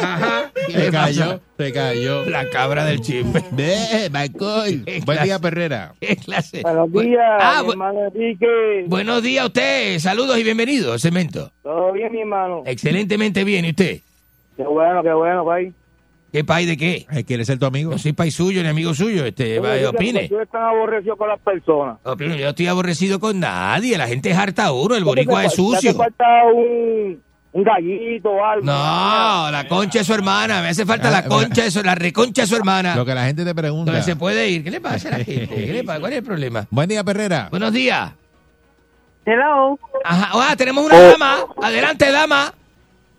Ajá. ¿Qué Se cayó, se cayó. La cabra del chisme. De, Michael. Buen día. Perrera. ¿Qué clase? Buenos Bu- días, Ah, mi bu- hermano Enrique. buenos días a usted. Saludos y bienvenidos cemento. ¿Todo bien, mi hermano? Excelentemente bien. ¿Y usted? Qué bueno, qué bueno, país. ¿Qué país de qué? Quiere ser tu amigo. No soy país suyo ni amigo suyo. Este, opine. Tú estás aborrecido con las personas. Opine, Yo estoy aborrecido con nadie. La gente es harta a uno. El boricua es Te hace sucio. falta un, un gallito o algo. No, la concha de su hermana. Me hace falta la concha de su, la reconcha de su hermana. Lo que la gente te pregunta. Entonces se puede ir. ¿Qué le pasa a la gente? ¿Qué le pasa? ¿Cuál es el problema? Buen día, Perrera. Buenos días. Hello. Ajá. Ah, tenemos una dama. Adelante, dama.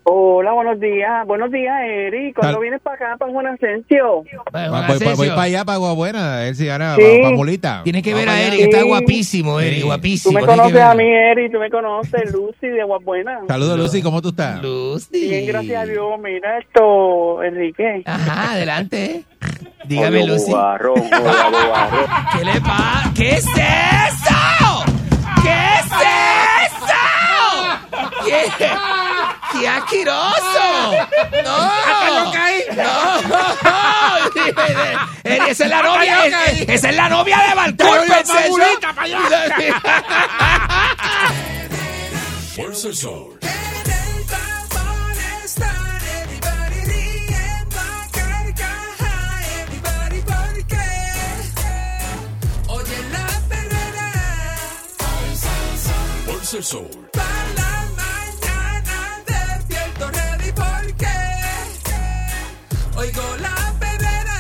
Hola, buenos días. Buenos días, Eri. ¿Cuándo Tal- vienes para acá, para Juan Asensio? Bueno, Va- voy, Asensio. voy para allá, para Aguabuena. Él sí, ahora Sí. para Molita. Tienes que ver a Eric, está Sí. guapísimo, Eric, Sí. Tú guapísimo. me tienes que conoces a verlo. mí, Eri. Tú me conoces, Lucy de Aguabuena. Saludos, Lucy. ¿Cómo tú estás? Lucy. Bien, gracias a Dios. Mira esto, Enrique. Ajá, adelante. Dígame, Oye, Lucy. bobarrón, oye, bobarrón. ¿Qué le pasa? ¿Qué es eso? ¿Qué es eso? ¿Qué? ¡Qué asqueroso! ¡No! ¡No! Eri, esa es la novia, es- esa es la novia de sol. Oye la perrera, Fuerza el sol. Oigo la perrera.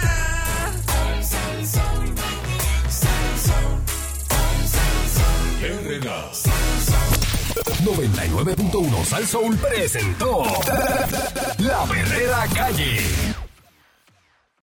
99.1 Sal Soul presentó La Verdadera Calle.